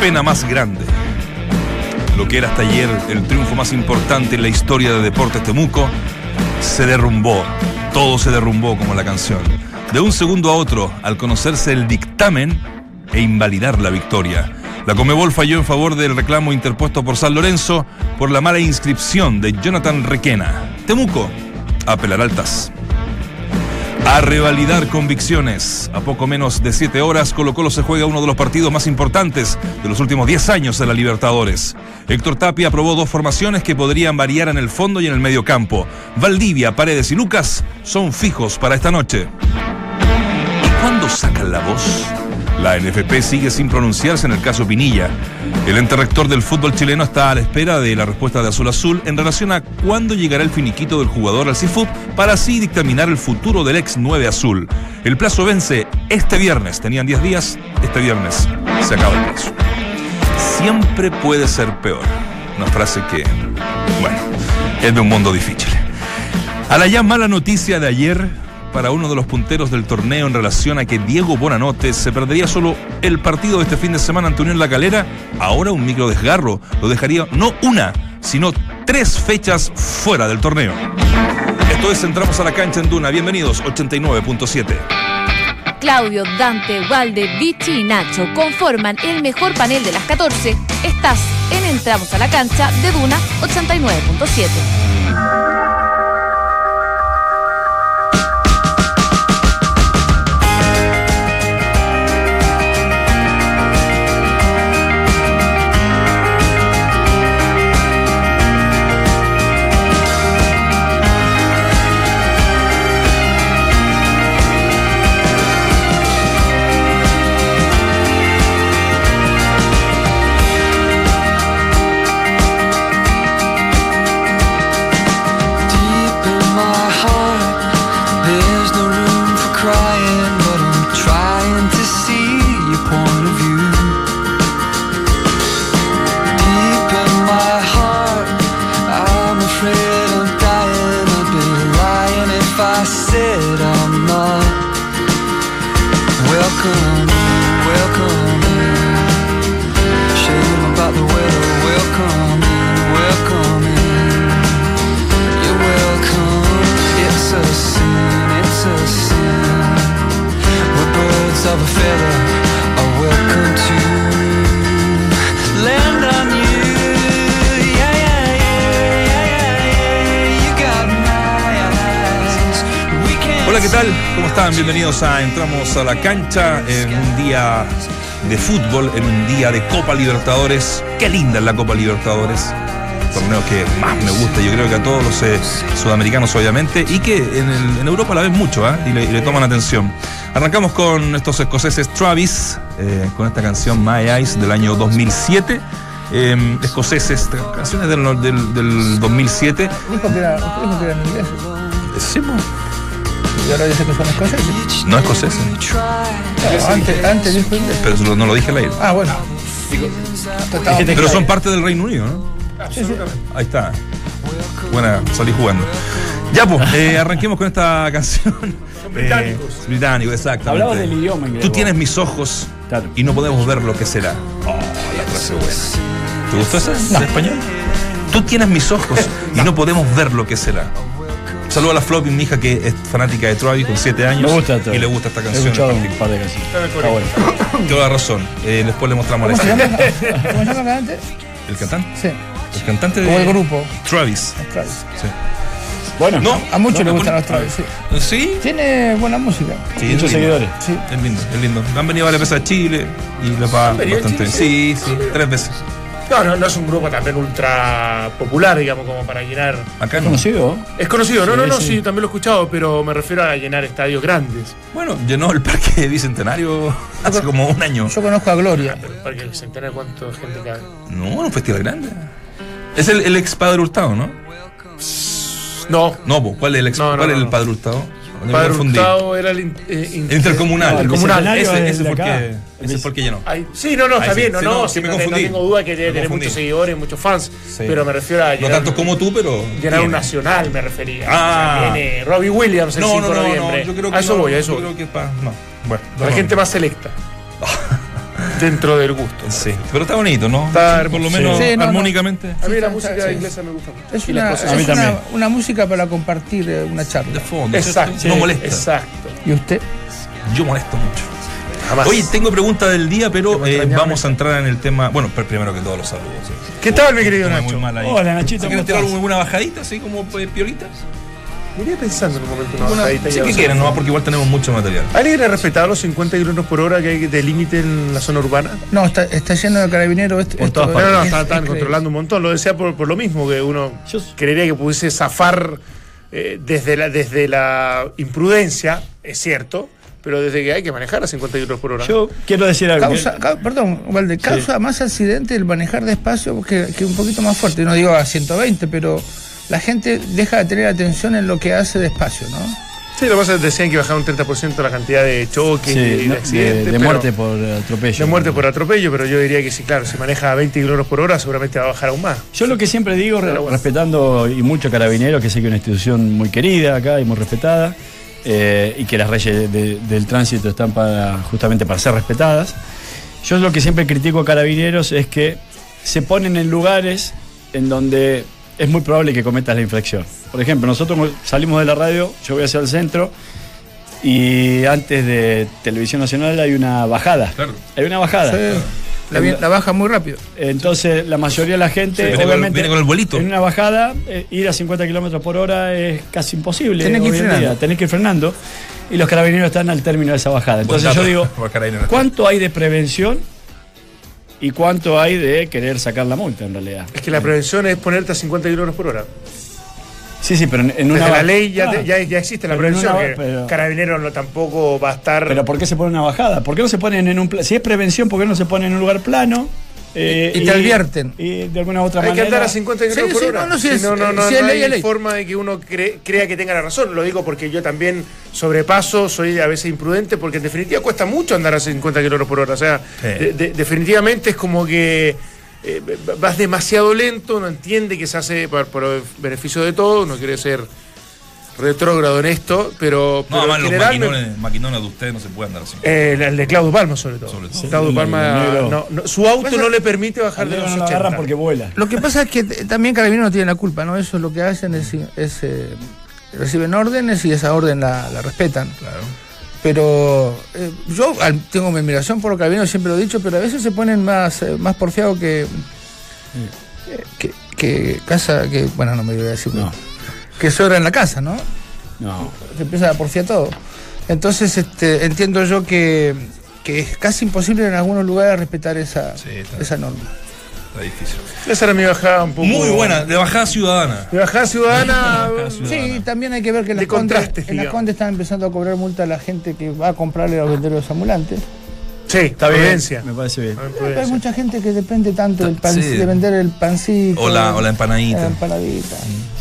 pena más grande. Lo que era hasta ayer el triunfo más importante en la historia de Deportes Temuco, se derrumbó. Todo se derrumbó como la canción. De un segundo a otro, al conocerse el dictamen e invalidar la victoria. La Comebol falló en favor del reclamo interpuesto por San Lorenzo por la mala inscripción de Jonathan Requena. Temuco apelará al TAS. A revalidar convicciones. A poco menos de siete horas, Colo Colo se juega uno de los partidos más importantes de los últimos 10 años de la Libertadores. Héctor Tapia aprobó dos formaciones que podrían variar en el fondo y en el medio campo. Valdivia, Paredes y Lucas son fijos para esta noche. ¿Y cuándo sacan la voz? La NFP sigue sin pronunciarse en el caso Pinilla. El ente rector del fútbol chileno está a la espera de la respuesta de Azul Azul en relación a cuándo llegará el finiquito del jugador al CIFUT para así dictaminar el futuro del ex 9 Azul. El plazo vence este viernes. Tenían 10 días. Este viernes se acaba el plazo. Siempre puede ser peor. Una frase que, bueno, es de un mundo difícil. A la ya mala noticia de ayer, para uno de los punteros del torneo en relación a que Diego Bonanote se perdería solo el partido de este fin de semana ante Unión La Calera, ahora un micro desgarro lo dejaría no una, sino tres fechas fuera del torneo. Esto es Entramos a la cancha en Duna. Bienvenidos, 89.7. Claudio, Dante, Valde, Vichy y Nacho conforman el mejor panel de las 14. Estás en Entramos a la cancha de Duna 89.7. Hola, ¿qué tal? ¿Cómo están? Bienvenidos a Entramos a la cancha en un día de fútbol, en un día de Copa Libertadores. Qué linda es la Copa Libertadores. Torneo que más me gusta, yo creo que a todos los eh, sudamericanos obviamente, y que en, el- en Europa la ven mucho ¿ah? y, le, y le toman atención. Arrancamos con estos escoceses Travis, eh, con esta canción My Eyes del año 2007. Eh, escoceses, canciones del, del, del 2007. Dijo que era, dijo que eran ingleses. Sí, pues, Y ahora dice que son escoceses. no escoceses, Claro, antes, antes dijo inglés. pero no, no lo dije al aire. Ah, bueno. Pero son parte del Reino Unido, ¿no? Sí, sí. Ahí está. Buena, salí jugando. Ya, pues, eh, arranquemos con esta canción. Son británicos. británicos, exactamente. Hablabas del idioma inglés. Tú tienes mis ojos Claro. y no podemos ver lo que será. Oh, la frase buena. ¿Te gustó esa? ¿En español? Tú tienes mis ojos y no podemos ver lo que será. Saludo a la Floppy, mi hija que es fanática de Travis con 7 años. Me gusta esto. Y le gusta esta He canción. escuchado en un par de canciones. Está bueno. Toda razón. Eh, después le mostramos ¿Cómo la llama? ¿Cómo se llama la cantante? ¿El cantante? Sí. El cantante de. Como el grupo. Travis. Travis. Sí. Bueno, No, A muchos no, les gustan los Travis, sí. ¿Sí? Tiene buena música. Sí, muchos seguidores. Sí. Es lindo, es lindo. Han venido varias veces a Chile y le va venido a bastante bien. Chile? Sí, sí, tres veces. No, no, no es un grupo también ultra popular, digamos, como para llenar. Acá no. ¿Conocido? Es conocido, no, Sí, no, no, sí. sí. también lo he escuchado, pero me refiero a llenar estadios grandes. Bueno, llenó el parque bicentenario hace como un año. Yo conozco a Gloria. Pero el Parque Bicentenario, ¿cuánta gente cabe? No, un festival grande. Es el, el ex Padre Hurtado, ¿no? No, No, ¿cuál es el ex No, no, ¿Cuál es el. Padre Hurtado? Me Padre confundí. Hurtado era el in- eh, in- El intercomunal. No, el Ese, es ese fue el acá. que, ese fue el que llenó. Ay, sí, no, no, Ahí está bien, no, sí, no, no, sí, me no, te- no confundí. tengo duda que debe tener confundí. muchos seguidores, muchos fans, Sí. pero me refiero a No llenar, tanto como tú, pero. llenar un nacional, me refería. Ah. O sea, viene Robbie Williams el No, 5 no, de no, noviembre. no, yo creo que a eso no, voy, a eso yo creo que pa- no. Bueno, La no, gente no. más selecta. dentro del gusto. Sí, pero está bonito, ¿no? Está Por lo menos Sí, no, no. armónicamente. A mí la música sí. inglesa me gusta mucho. Es una, escocesa. A mí es una, también. una música para compartir eh, una De charla. fondo. Exacto. ¿cierto? No molesta. Exacto. ¿Y usted? Yo molesto mucho. Jamás. Oye, tengo pregunta del día, pero eh, vamos a entrar en el tema. Bueno, primero que todos los saludos. ¿Qué tal, mi querido muy Nacho? mal ahí. Hola, Nachito, ¿Se quieren ¿cómo tirar alguna bajadita, así como eh, piolitas? Me iría pensando en un momento una Una- bajadita y sí que quieren. ¿no? Porque igual tenemos mucho material. ¿Alguien ha respetado los 50 kilómetros por hora que hay de límite en la zona urbana? No, está, está lleno de carabineros. Esto, Por esto todas No, no, no, es- están, controlando un montón. Lo decía por, por lo mismo, que uno Yo- creería que pudiese zafar eh, desde, la, desde la imprudencia, es cierto, pero desde que hay que manejar a 50 kilómetros por hora. Yo quiero decir algo. Causa, ca- perdón, Valde, causa más accidente el manejar despacio que, que un poquito más fuerte. No digo a 120, pero la gente deja de tener atención en lo que hace despacio, ¿no? Sí, lo que pasa es que decían que bajar un 30% la cantidad de choques Sí, y de no, accidentes. de, de pero- muerte por atropello. de muerte por atropello, pero yo diría que sí, claro, si maneja a 20 kilómetros por hora, seguramente va a bajar aún más. Yo lo que siempre digo, re- Pero bueno. respetando y mucho Carabineros, que sé que es una institución muy querida acá y muy respetada, eh, y que las leyes de- del tránsito están para justamente para ser respetadas. Yo lo que siempre critico a Carabineros es que se ponen en lugares en donde es muy probable que cometas la infracción. Por ejemplo, nosotros salimos de la radio, yo voy hacia el centro y antes de Televisión Nacional hay una bajada. Claro. Hay una bajada. Sí, la, baja muy rápido. Entonces, la mayoría de la gente, Sí, viene con el- obviamente, viene con el vuelito. en una bajada, eh, ir a 50 kilómetros por hora es casi imposible. Tenés que ir frenando. día. Tenés que ir frenando. Y los carabineros están al término de esa bajada. Buen Entonces, dato, yo digo. ¿cuánto hay de prevención y cuánto hay de querer sacar la multa en realidad? Es que la prevención es ponerte a 50 kilómetros por hora. Sí, sí, pero en, Desde una. la ley ya, Ah, te- ya, ya existe la prevención. una- que pero- Carabinero no, tampoco va a estar. Pero ¿por qué se pone una bajada? ¿Por qué no se ponen en un Si es prevención, ¿por qué no se pone en un lugar plano? Eh, Y te advierten. Y de alguna otra hay que manera. andar a 50 kilómetros Sí, por sí, hora. no, no, si es- no, no, no, si es no ley, hay es ley. forma de que uno cre- crea que tenga la razón. Lo digo porque yo también sobrepaso, soy a veces imprudente, porque en definitiva cuesta mucho andar a 50 kilómetros por hora. O sea, Sí. de- de- definitivamente es como que eh, vas demasiado lento, no entiende que se hace por, por el beneficio de todos, no quiere ser retrógrado en esto, pero, No, pero en los general maquinones, maquinones de ustedes no se pueden dar así. Eh, el, el de Claudio Palma, sobre todo. Sobre todo. Claudio Palma, no, no, su auto Pasa- no le permite bajar de los no lo 80. agarran porque vuela. Lo que pasa es que también Carabineros no tiene la culpa, ¿no? Eso lo que hacen es, es, eh, reciben órdenes y esa orden la, la respetan. Claro. Pero eh, yo al- tengo mi admiración por los carabineros, siempre lo he dicho, pero a veces se ponen más, eh, más porfiados que, que, que casa, que, bueno, no me voy a decir, No. Que sobra en la casa, ¿no? No. Se empieza a porfiar todo. Entonces este, entiendo yo que, que es casi imposible en algunos lugares respetar esa, Sí, está. esa norma. Está difícil. Esa era mi bajada un poco. Muy buena, de bajada ciudadana. Mi bajada ciudadana. Bajada ciudadana. Sí, también hay que ver que en De las, condes, en las condes están empezando a cobrar multa a la gente que va a comprarle a los venderos ambulantes. Sí, Está bien. Prudencia. Me parece bien. Prudencia. Hay mucha gente que depende tanto del pan, Sí. de vender el pancito. O la, o la la empanadita. empanadita.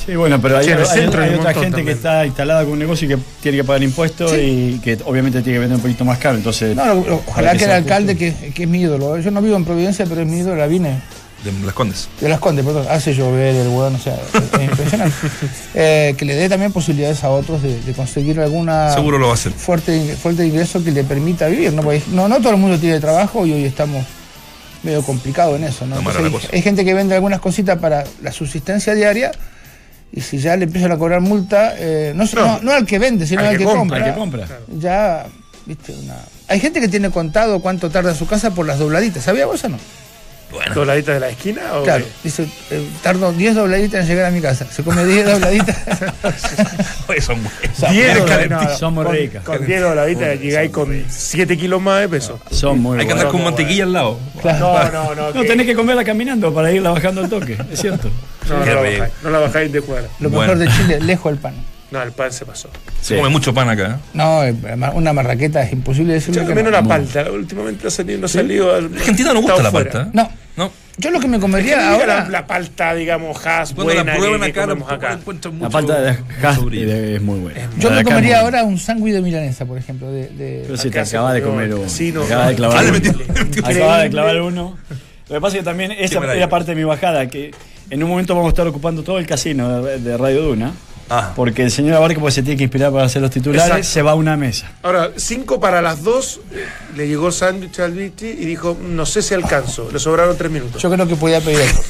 Sí, bueno, pero hay, Sí, en el hay- centro hay hay otra gente que está instalada con un negocio y que tiene que pagar impuestos y que obviamente tiene que vender un poquito más caro. Entonces, No, lo- lo- para ojalá que el se alcalde, que, que es mi ídolo, yo no vivo en Providencia, pero es mi ídolo, la vine De las Condes. de las Condes, perdón, hace llover el hueón, o sea, es, es impresionante. Eh, que le dé también posibilidades a otros de, de conseguir alguna Seguro lo va a hacer. fuerte, fuerte ingreso que le permita vivir, ¿no? Porque no, no todo el mundo tiene trabajo y hoy estamos medio complicado en eso, ¿no? Entonces, hay, gente que vende algunas cositas para la subsistencia diaria y si ya le empiezan a cobrar multa, eh, no, No. no, no al que vende, sino Al al, que que, compra, compra. al que compra. Ya, viste, una... Hay gente que tiene contado cuánto tarda en su casa por las dobladitas. ¿Sabía vos o no? Bueno. ¿Dobladita de la esquina? O Claro, qué? dice, eh, tardo 10 dobladitas en llegar a mi casa. Se come 10 dobladitas. Oye, son dobladitas, no, Son muy con- ricas. Con 10 dobladitas llegáis con 7 kilos más de peso. Son muy Hay que andar con mantequilla al lado. No, no, no. No, que- tenés que comerla caminando para irla bajando al toque, es cierto. no, no, la bajáis, no la bajáis de cuadra. Lo Bueno. mejor de Chile, lejos del pan. No, el pan se pasó. Se come mucho pan acá. ¿eh? No, eh, una marraqueta es imposible decirlo. Yo no. la palta. Últimamente ha salido, no ha salido. al- Argentina no gusta la fuera. palta. ¿eh? No, No. yo lo que me Es que comería ahora. la, la palta, digamos, has Cuando buena la prueban acá, acá. La falta de brillo. es muy buena. Yo me comería ahora un sándwich de milanesa, por ejemplo. De, de- Pero si te acabas de comer uno. casino. Acabas de Ah, clavar le uno. Acabas de clavar uno. Lo que pasa es que también esa era parte de mi bajada, que en un momento vamos a estar ocupando todo el casino de, de Radio Duna. Ah. Porque el señor Abarca pues, se tiene que inspirar para hacer los titulares, Exacto. se va a una mesa. Ahora, 5 para las 2, le llegó el sándwich al Vichy y dijo, no sé si alcanzo. Le sobraron 3 minutos. Yo creo que podía pedir eso.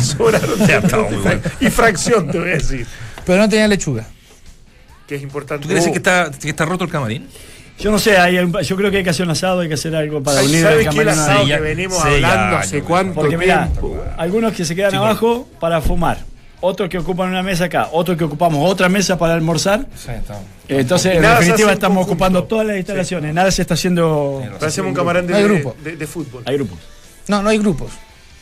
Sobraron tres Ya, estaba minutos muy y frac- y fracción, te voy a decir. Pero no tenía lechuga. Que es importante. ¿Tú decir Oh. que está, que está roto el camarín? Yo no sé, hay yo creo que hay que hacer un asado, hay que hacer algo para Ay, unir ¿Sabes el qué el asado que venimos sí, hablando ya, hace cuánto Porque tiempo? algunos que se quedan Sí, abajo para fumar, otros que ocupan una mesa acá, otros que ocupamos otra mesa para almorzar. Entonces, en definitiva, estamos conjunto. ocupando todas las instalaciones, nada se está haciendo. Parecemos un camarón de, No de- de fútbol. Hay grupos. No, no hay grupos.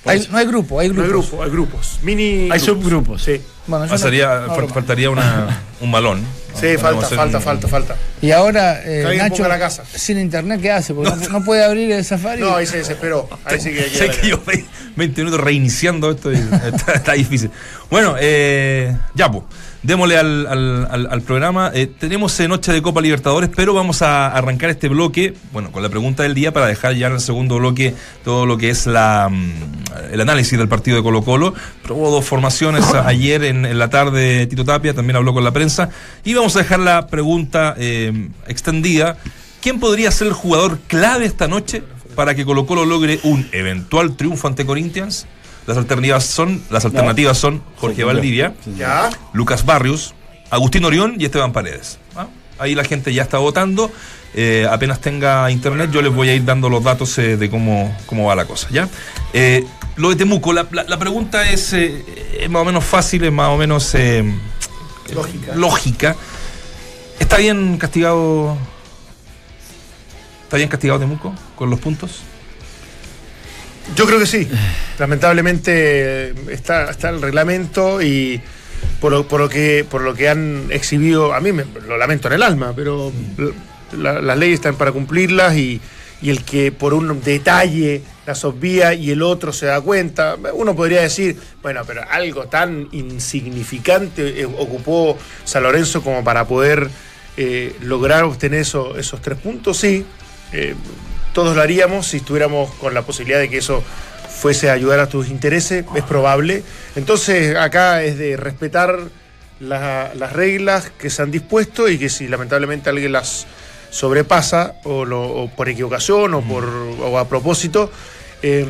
Hay- no hay grupo, hay No grupos. hay grupo, hay grupos. Mini. Hay grupos. subgrupos. Sí. Bueno, Pasaría, no- no, faltaría una, un malón. Sí, falta, falta, un- falta, falta. Y ahora, eh, Nacho, ponga la casa. sin internet, ¿qué hace? Porque no, no puede abrir el Safari. No, ahí se desesperó. Ahí sí que Sé que yo ve- 20 minutos reiniciando esto y está, está difícil. Bueno, eh, ya, pues, démosle al, al- al- al programa. Eh, tenemos eh, Noche de Copa Libertadores, pero vamos a arrancar este bloque, bueno, con la pregunta del día para dejar ya en el segundo bloque todo lo que es la, mm, el análisis del partido de Colo Colo. Probó dos formaciones ayer en, en la tarde Tito Tapia, también habló con la prensa. Y vamos a dejar la pregunta eh, extendida. ¿Quién podría ser el jugador clave esta noche para que Colo Colo logre un eventual triunfo ante Corinthians? Las alternativas son, las alternativas son Jorge Sí, Valdivia, Ya. Lucas Barrios, Agustín Orión y Esteban Paredes. ¿ah? Ahí la gente ya está votando. Eh, apenas tenga internet, yo les voy a ir dando los datos eh, de cómo, cómo va la cosa. ¿ya? Eh, lo de Temuco, la, la- la pregunta es, eh, es más o menos fácil, es más o menos eh, Lógica. lógica. ¿Está bien castigado? ¿Está bien castigado Temuco con los puntos? Yo creo que sí. Lamentablemente está, está el reglamento y por lo, por lo que por lo que han exhibido, a mí me, lo lamento en el alma, pero la- las leyes están para cumplirlas y, y el que por un detalle las obvia y el otro se da cuenta, uno podría decir, bueno, pero algo tan insignificante eh, ocupó San Lorenzo como para poder eh, lograr obtener eso- esos tres puntos, sí. Eh, todos lo haríamos si estuviéramos con la posibilidad de que eso fuese a ayudar a tus intereses, es probable. Entonces acá es de respetar la- las reglas que se han dispuesto y que si lamentablemente alguien las sobrepasa o, lo- o por equivocación o, por, o a propósito, eh,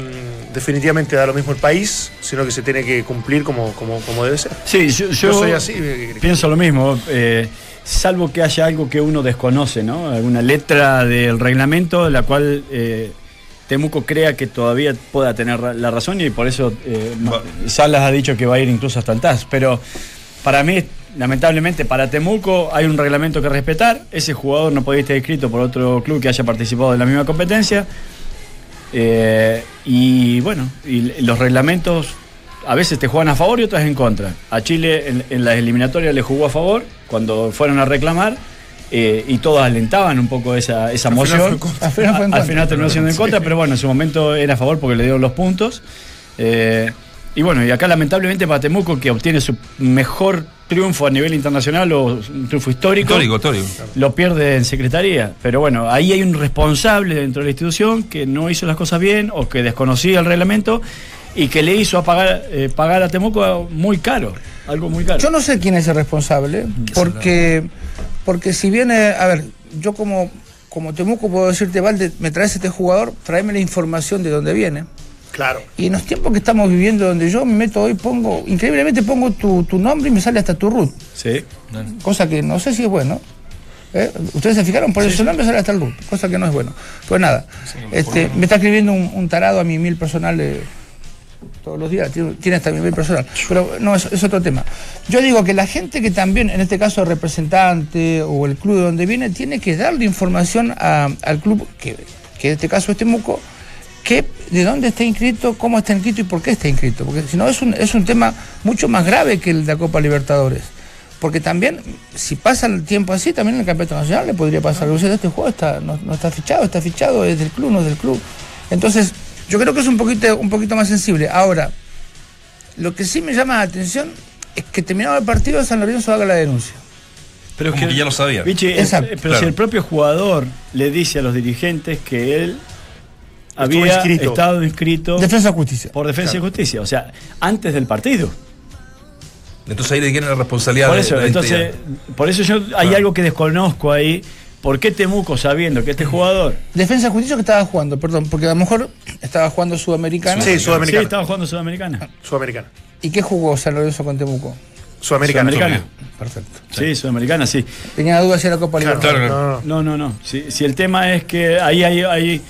definitivamente da lo mismo el país, sino que se tiene que cumplir como, como, como debe ser. Sí, yo, Yo, yo soy así. pienso lo mismo. eh, salvo que haya algo que uno desconoce, ¿no? Alguna letra del reglamento la cual eh, Temuco crea que todavía pueda tener la razón y por eso eh, Salas ha dicho que va a ir incluso hasta el TAS. Pero para mí, lamentablemente, para Temuco hay un reglamento que respetar. Ese jugador no podía estar inscrito por otro club que haya participado de la misma competencia. Eh, y bueno, y los reglamentos a veces te juegan a favor y otras en contra. A Chile en, en las eliminatorias le jugó a favor cuando fueron a reclamar eh, y todos alentaban un poco esa, esa Al moción. Al final fue en Al contra. final terminó siendo en contra, pero bueno, en su momento era a favor porque le dieron los puntos. Eh, y bueno, y acá lamentablemente para Temuco, que obtiene su mejor triunfo a nivel internacional o un triunfo histórico, Histórico, histórico. lo pierde en secretaría. Pero bueno, ahí hay un responsable dentro de la institución que no hizo las cosas bien o que desconocía el reglamento y que le hizo a pagar, eh, pagar a Temuco muy caro, algo muy caro. Yo no sé quién es el responsable, porque, porque si viene, a ver, yo como, como Temuco puedo decirte, Valde, me traes este jugador, tráeme la información de dónde viene. Claro. Y en los tiempos que estamos viviendo, donde yo me meto hoy, pongo, increíblemente pongo tu, tu nombre y me sale hasta tu root, Sí. cosa que no sé si es bueno. ¿Eh? Ustedes se fijaron, por eso su nombre sale hasta el root, cosa que no es bueno. Pues nada, este, me está escribiendo un, un tarado a mi mail personal todos los días, tiene, tiene hasta mi personal, pero no, es, otro tema. Yo digo que la gente que también, en este caso el representante o el club de donde viene, tiene que darle información al club, que, que en este caso es Temuco, que, de dónde está inscrito, cómo está inscrito y por qué está inscrito. Porque si no, es un, es un tema mucho más grave que el de la Copa Libertadores. Porque también, si pasa el tiempo así, también en el Campeonato Nacional le podría pasar. Sea, este juego está, no, no está fichado, está fichado, es del club, no es del club. Entonces, yo creo que es un poquito, un poquito más sensible. Ahora, lo que sí me llama la atención es que terminado el partido, San Lorenzo haga la denuncia. Pero Como que ya lo sabía. Vichy, eh, Exacto. eh, pero Claro. si el propio jugador le dice a los dirigentes que él había inscrito. estado inscrito Defensa de Justicia. por Defensa y Justicia, o sea, antes del partido. Entonces ahí le tienen la responsabilidad Por de- eso, de la entonces, por eso yo hay Claro. algo que desconozco ahí. ¿Por qué Temuco sabiendo que este jugador Defensa Justicia que estaba jugando, perdón, porque a lo mejor estaba jugando Sudamericana. Sí, sí, Sudamericana. estaba jugando Sudamericana? Sudamericana. ¿Y qué jugó San Lorenzo con Temuco? Sudamericana. Sudamericana. Perfecto. Sí, Sudamericana, sí. Tenía dudas si era Copa Libertadores. Claro, no, no. No, no, no. Si, si el tema es que ahí hay. hay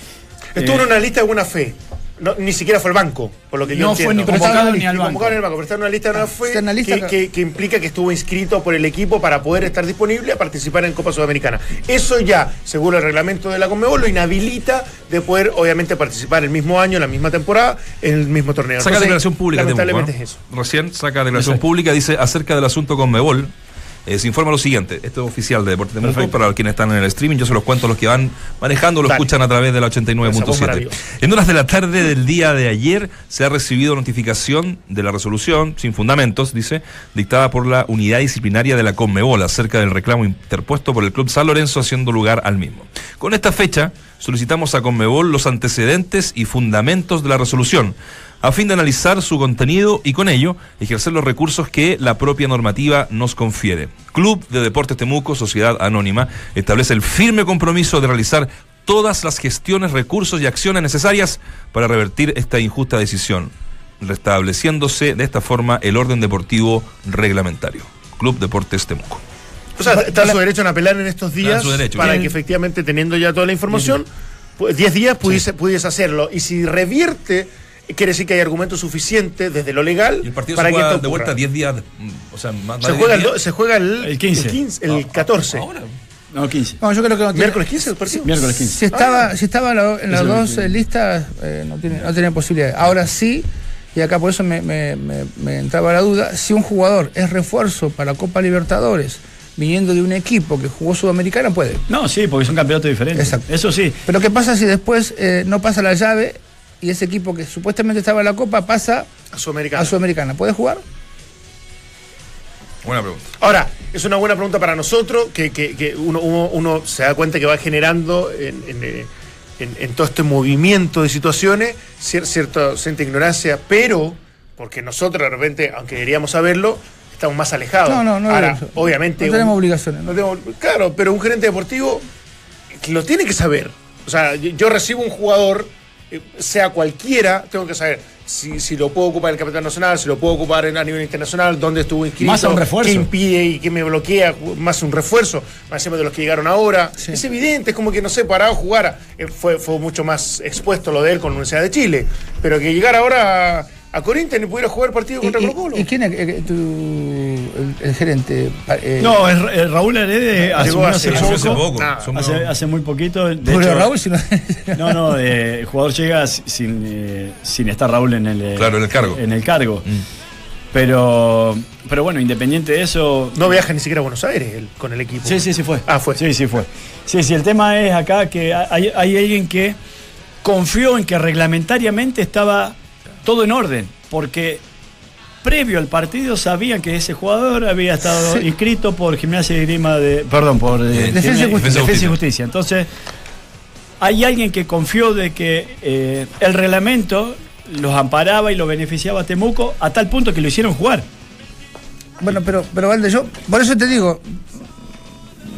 Estuvo eh, en una lista de buena fe. No, ni siquiera fue el banco, por lo que yo No fue entiendo. ni Pero estaba convocado ni al Ni banco. convocado en el banco, pero está en una lista fe Está en la lista que, acá. que- que implica que estuvo inscrito por el equipo para poder estar disponible a participar en Copa Sudamericana. Eso ya, según el reglamento de la Conmebol, lo inhabilita de poder, obviamente, participar el mismo año, en la misma temporada, en el mismo torneo. Saca Entonces, declaración pública. Lamentablemente Temuco, es ¿no? eso. Recién saca declaración Exacto. pública, dice acerca del asunto con Mebol. Eh, se informa lo siguiente, esto es oficial de Deportes Temuco, Perfecto. para quienes están en el streaming, yo se los cuento a los que van manejando, lo Dale. escuchan a través de la Esa voz 89.7. maravillosa. En horas de la tarde del día de ayer se ha recibido notificación de la resolución, sin fundamentos, dice, dictada por la unidad disciplinaria de la Conmebol acerca del reclamo interpuesto por el Club San Lorenzo haciendo lugar al mismo. Con esta fecha solicitamos a Conmebol los antecedentes y fundamentos de la resolución a fin de analizar su contenido y con ello ejercer los recursos que la propia normativa nos confiere. Club de Deportes Temuco, Sociedad Anónima, establece el firme compromiso de realizar todas las gestiones, recursos y acciones necesarias para revertir esta injusta decisión, restableciéndose de esta forma el orden deportivo reglamentario. Club Deportes Temuco. O sea, está su derecho en apelar en estos días su derecho, para bien. que efectivamente, teniendo ya toda la información, pues, 10 días pudiese, pudiese hacerlo. Y si revierte, quiere decir que hay argumento suficiente desde lo legal Y el partido para se que juega esto de vuelta ocurra. 10 días, o sea, más, más Se juega, el, 10 do- se juega el, El 15. el, el 14. Ahora. No, 15. No, yo creo que no tiene- ¿Miércoles 15 el partido? Miércoles 15. Si estaba, si estaba en la- en las dos que- eh, listas, eh, no, tiene, no tenía posibilidad. Ahora sí, y acá por eso me, me- me- me entraba la duda, si un jugador es refuerzo para Copa Libertadores, viniendo de un equipo que jugó Sudamericana, puede. No, sí, porque son campeonatos diferentes. Exacto. Eso sí. Pero ¿qué pasa si después eh, no pasa la llave y ese equipo que supuestamente estaba en la Copa pasa A Sudamericana. a Sudamericana? ¿Puede jugar? Buena pregunta. Ahora, es una buena pregunta para nosotros, que, que- que uno, uno- uno se da cuenta que va generando en, en, en- en todo este movimiento de situaciones cier- cierta, cierta ignorancia, pero porque nosotros de repente, aunque deberíamos saberlo, estamos más alejados. No, no, no. Ahora, no, obviamente. No tenemos un- obligaciones. ¿no? no tenemos- claro, pero un gerente deportivo lo tiene que saber. O sea, yo, recibo un jugador, sea cualquiera, tengo que saber si, si lo puedo ocupar en el Capitán Nacional, si lo puedo ocupar en, a nivel internacional, dónde estuvo inscrito, Más un refuerzo. qué impide y qué me bloquea, más un refuerzo, más encima de los que llegaron ahora. Sí. Es evidente, es como que, no sé, parado jugar, eh, fue, fue mucho más expuesto lo de él con la Universidad de Chile, pero que llegara ahora a, a Corinthians y pudiera jugar partido ¿Y, contra Colo Colo. y quién es eh, tu- el, el gerente? Eh, No, es, es Raúl Heredes asumió hace, hace- Asumió hace poco. Hace, hace muy poquito. De hecho, Raúl, si no- No, no, eh, el jugador llega sin, eh, sin estar Raúl en el, eh, Claro, en el cargo. En el cargo. Mm. Pero, pero bueno, independiente de eso. No viaja ni siquiera a Buenos Aires él, con el equipo. Sí, sí, sí fue. Ah, fue. Sí, sí fue. Sí, sí, el tema es acá que hay, hay alguien que confió en que reglamentariamente estaba todo en orden, porque previo al partido sabían que ese jugador había estado Sí. inscrito por Gimnasia y Grima de. Perdón, por eh, Defensa y Justicia. Defensa y Justicia. Entonces, hay alguien que confió de que eh, el reglamento los amparaba y lo beneficiaba a Temuco a tal punto que lo hicieron jugar. Bueno, pero, pero Valde, yo, por eso te digo,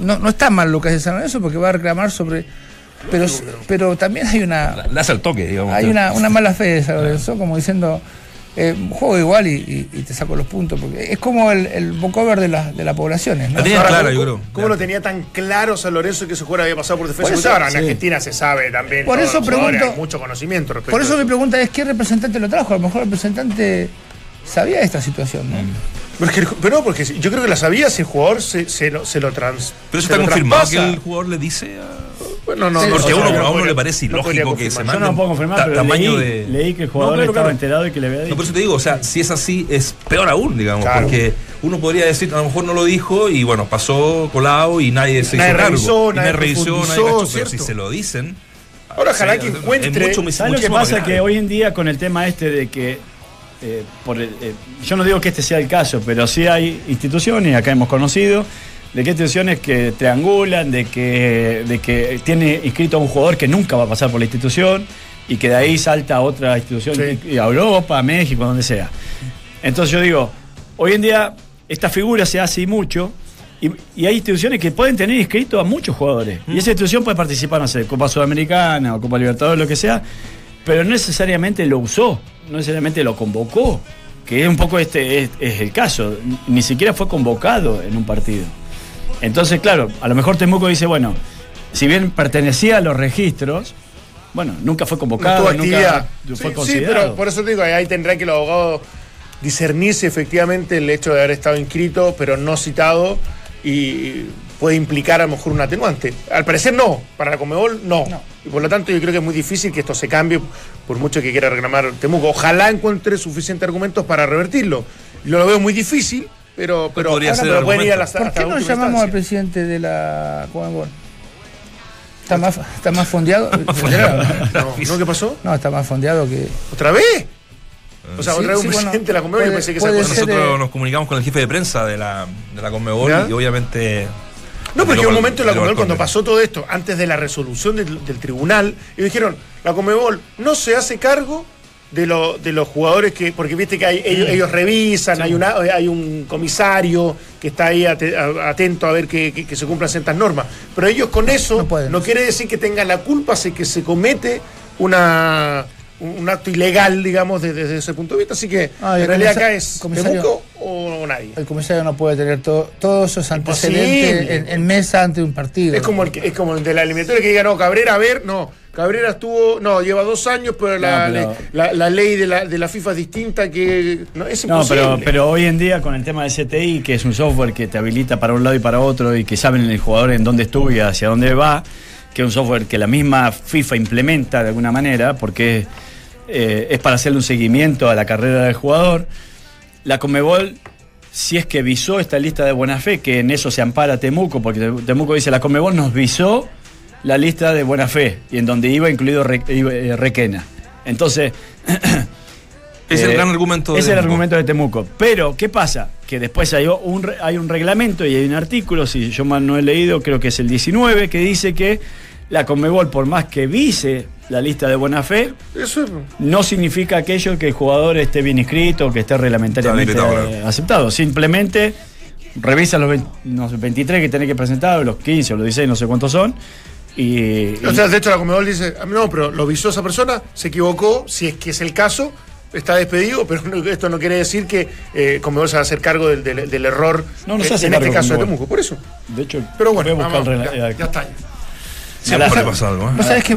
no, no está mal Lucas de San Lorenzo porque va a reclamar sobre. Pero, pero también hay una, Le hace el toque, digamos. hay una, una mala fe de San Lorenzo, como diciendo, eh, juego igual y, y- y te saco los puntos. porque Es como el, el bocover de, las de las poblaciones. ¿no? La tenía ¿cómo- yo creo. ¿Cómo lo tenía tan claro San Lorenzo que ese jugador había pasado por defensa? Por eso, Ahora en sí. Argentina se sabe también. Por eso pregunto- Hay mucho conocimiento respecto Por eso a mi pregunta es: ¿qué representante lo trajo? A lo mejor el representante sabía esta situación, ¿no? Ju- pero no, porque yo creo que la sabía si el jugador se, se lo, se lo trans. Pero eso se está confirmado que el jugador le dice a... Bueno, no, Sí, no, Porque a o sea, uno, no a uno podría- le parece no ilógico que se confirmar. Yo mande no puedo confirmar, pero tamaño leí, de... leí que el jugador No, claro, estaba claro. enterado y que le había dicho. No, por eso te digo, o sea, si es así, es peor aún, digamos, Claro. porque uno podría decir, a lo mejor no lo dijo y bueno, pasó colado y nadie se Nadie hizo revisó, Y nadie revisó, nadie cachó, pero si se lo dicen... Ahora, ojalá sí, que es encuentre- mucho- ¿Sabes lo que pasa? Que hoy en día con el tema este de que, eh, por el- eh, yo no digo que este sea el caso, pero sí hay instituciones, acá hemos conocido, de que hay instituciones que triangulan, de que, de que tiene inscrito a un jugador que nunca va a pasar por la institución y que de ahí salta a otra institución, Sí. a Europa, a México, donde sea. Entonces yo digo, hoy en día esta figura se hace y mucho. Y, y hay instituciones que pueden tener inscrito a muchos jugadores. Y esa institución puede participar, no sé, Copa Sudamericana o Copa Libertadores, lo que sea, pero no necesariamente lo usó, no necesariamente lo convocó, que es un poco este es, es el caso. Ni siquiera fue convocado en un partido. Entonces, claro, a lo mejor Temuco dice, bueno, si bien pertenecía a los registros, bueno, nunca fue No convocado, tuvo nunca actividad. fue Sí, sí, considerado. pero por eso te digo, ahí tendrán que los abogados discernir si efectivamente el hecho de haber estado inscrito, pero no citado, y puede implicar a lo mejor un atenuante. Al parecer no, para la Comebol no. No. Y por lo tanto yo creo que es muy difícil que esto se cambie, por mucho que quiera reclamar Temuco. Ojalá encuentre suficientes argumentos para revertirlo. Yo lo veo muy difícil, pero, pero, podría ahora, ser pero pueden ir a argumento. la ¿Por qué no llamamos al presidente de la Conmebol? ¿Está más, está más fondeado? No, ¿no? ¿Qué pasó? No, está más fondeado que. ¿Otra vez? O sea, Sí, otra vez sí, un bueno, presidente de la Comebol, yo puede- pensé que esa puede cosa- ser, Nosotros eh, nos comunicamos con el jefe de prensa de la, de la Conmebol ¿Ya? y obviamente. No, porque en un momento la tiró Comebol, pa'l cuando pasó todo esto, antes de la resolución del, del tribunal, ellos dijeron, la Comebol no se hace cargo de, lo- de los jugadores que, porque viste que hay- ellos, ellos revisan, hay, una, hay un comisario que está ahí atento a ver que, que- que se cumplan ciertas normas. Pero ellos con eso No no, quiere decir que tengan la culpa si que se comete una un acto ilegal, digamos, desde, desde ese punto de vista. Así que Ah, en realidad acá es comisario- Temuco o nadie. El comisario no puede tener todo- todos esos Imposible. antecedentes en, en mesa ante un partido. Es como el, es como el de la eliminatoria que diga, no, Cabrera, a ver, no. Cabrera estuvo, no, lleva dos años, pero, la, No, pero- ley- la, la ley de la, de la FIFA es distinta que. No, es No, imposible. pero, pero hoy en día con el tema de CTI, que es un software que te habilita para un lado y para otro y que saben el jugador en dónde estuvo y hacia dónde va, que es un software que la misma FIFA implementa de alguna manera, porque eh, es para hacerle un seguimiento a la carrera del jugador. La Comebol, si es que visó esta lista de buena fe, que en eso se ampara Temuco, porque Temuco dice, la Comebol nos visó la lista de buena fe, y en donde iba incluido Re- eh, Requena. Entonces, Es el eh, gran argumento de Es el Temuco. argumento de Temuco. Pero, ¿qué pasa? Que después hay un, hay un reglamento y hay un artículo, si yo mal no he leído, creo que es el 19, que dice que la Conmebol, por más que vise la lista de buena fe, Eso es- no significa aquello que el jugador esté bien inscrito, que esté reglamentariamente eh, aceptado. Simplemente revisa los, 20 no sé, 23 que tenés que presentar, los 15 o los 16, no sé cuántos son. Y, O sea, de hecho, la Comebol dice, "Ah, no, pero lo visó esa persona, se equivocó, si es que es el caso, está despedido, pero no- esto no quiere decir que eh, Comebol se va a hacer cargo del, del- del error No, no se eh, hace en este caso de. Temuco, por eso. de hecho, Pero bueno, voy a buscar vamos, ya, ya está. Siempre la- le pasa algo. ¿eh? Vos sabés que,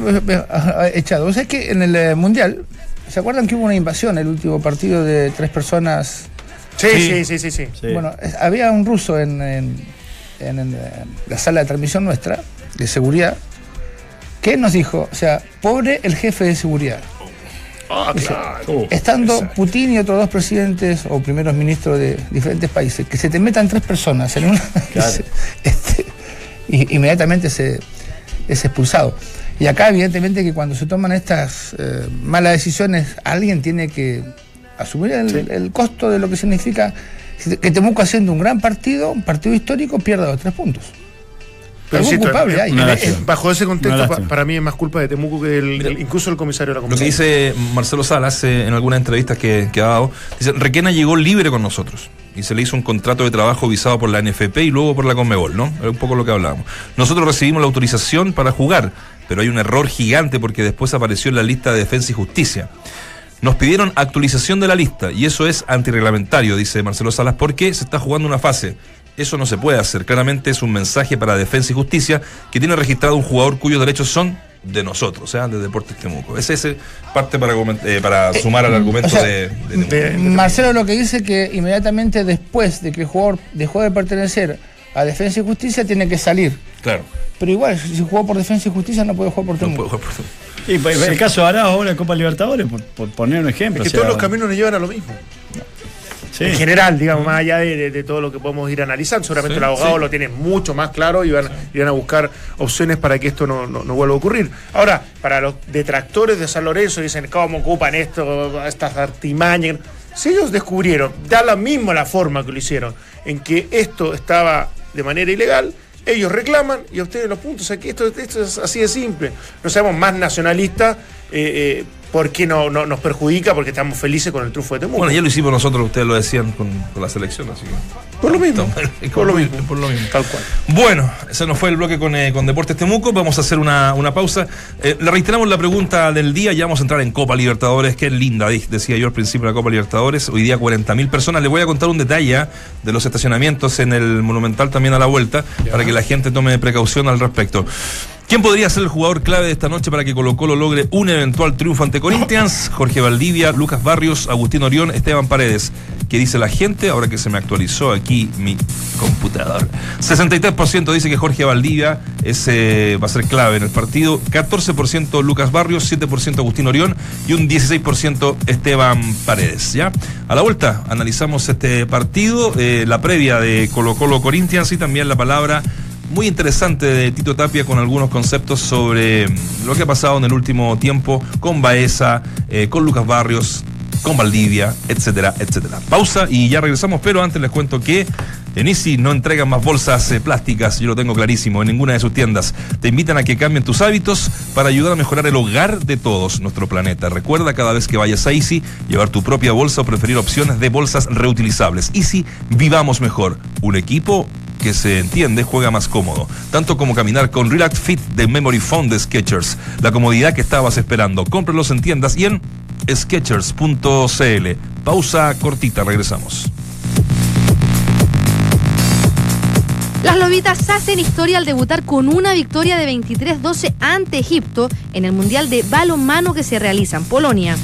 echado, vos sabés que en el eh, Mundial, ¿se acuerdan que hubo una invasión el último partido de tres personas? Sí, Sí. sí, sí, sí. sí. Sí. Bueno, es- había un ruso en, en- en- en, la sala de transmisión nuestra, de seguridad, que nos dijo, o sea, pobre el jefe de seguridad. Ah, claro. Estando exacto. Putin y otros dos presidentes o primeros ministros de diferentes países, que se te metan tres personas en una. Claro. este, y- inmediatamente se, es expulsado. Y acá, evidentemente, que cuando se toman estas eh, malas decisiones, alguien tiene que asumir el, el costo de lo que significa que Temuco, haciendo un gran partido, un partido histórico, pierda los tres puntos. Pero insisto, culpable eh, hay. Bajo ese contexto, pa- para mí es más culpa de Temuco que del- incluso el comisario de la Lo que Comisión. dice Marcelo Salas eh, en algunas entrevistas que, que ha dado, dice, Requena llegó libre con nosotros y se le hizo un contrato de trabajo visado por la NFP y luego por la Conmebol, ¿no? Era un poco lo que hablábamos. Nosotros recibimos la autorización para jugar, pero hay un error gigante porque después apareció en la lista de Defensa y Justicia. Nos pidieron actualización de la lista y eso es antirreglamentario, dice Marcelo Salas, porque se está jugando una fase. Eso no se puede hacer. Claramente es un mensaje para Defensa y Justicia que tiene registrado un jugador cuyos derechos son de nosotros, o sea, de Deportes Temuco. Ese es parte para, eh, para sumar al argumento o sea, de, de Temuco. de- Marcelo lo que dice que inmediatamente después de que el jugador dejó de pertenecer a Defensa y Justicia tiene que salir. Claro. Pero igual, si jugó por Defensa y Justicia no puede jugar por No Temuco. puedo jugar por Temuco. Y pues, el caso de Arao ahora en Copa Libertadores, por, por poner un ejemplo. Es que o sea, todos los caminos nos llevan a lo mismo. Sí. En general, digamos, más allá de, de- de todo lo que podemos ir analizando. Seguramente Sí, el abogado sí. lo tiene mucho más claro y van, a buscar opciones para que esto no, no- no vuelva a ocurrir. Ahora, para los detractores de San Lorenzo, dicen, ¿cómo ocupan esto, estas artimañas? Si ellos descubrieron, da la misma la forma que lo hicieron, en que esto estaba de manera ilegal, ellos reclaman y a ustedes los puntos. O sea, que esto, esto es así de simple. No seamos más nacionalistas eh, eh, ¿por qué no, no- nos perjudica? Porque estamos felices con el triunfo de Temuco. Bueno, ya lo hicimos nosotros, ustedes lo decían con, con la selección, así que. por lo mismo. Por lo mismo. Por lo mismo. Tal cual. Bueno, ese nos fue el bloque con, eh, con Deportes Temuco. Vamos a hacer una, una pausa. Eh, le reiteramos la pregunta del día. Ya vamos a entrar en Copa Libertadores. Qué linda, decía yo al principio de la Copa Libertadores. Hoy día 40.000 personas. Les voy a contar un detalle ah, de los estacionamientos en el Monumental también a la vuelta para que la gente tome precaución al respecto. ¿Quién podría ser el jugador clave de esta noche para que Colo Colo logre un eventual triunfo ante Corinthians? Jorge Valdivia, Lucas Barrios, Agustín Orión, Esteban Paredes. ¿Qué dice la gente? Ahora que se me actualizó aquí mi computador. 63% dice que Jorge Valdivia es, eh, va a ser clave en el partido. 14% Lucas Barrios, 7% Agustín Orión y un 16% Esteban Paredes. ¿ya? A la vuelta analizamos este partido, eh, la previa de Colo Colo Corinthians y también la palabra muy interesante de Tito Tapia con algunos conceptos sobre lo que ha pasado en el último tiempo con Baeza, eh, con Lucas Barrios, con Valdivia, etcétera, etcétera. Pausa y ya regresamos, pero antes les cuento que en Easy no entregan más bolsas eh, plásticas, yo lo tengo clarísimo, en ninguna de sus tiendas. Te invitan a que cambien tus hábitos para ayudar a mejorar el hogar de todos, nuestro planeta. Recuerda cada vez que vayas a Easy llevar tu propia bolsa o preferir opciones de bolsas reutilizables. Easy, vivamos mejor. Un equipo que se entiende juega más cómodo, tanto como caminar con Relax Fit de Memory Foam de Skechers, la comodidad que estabas esperando. Cómpralos en tiendas y en skechers.cl. Pausa cortita, regresamos. Las lobitas hacen historia al debutar con una victoria de 23-12 ante Egipto en el Mundial de Balonmano que se realiza en Polonia.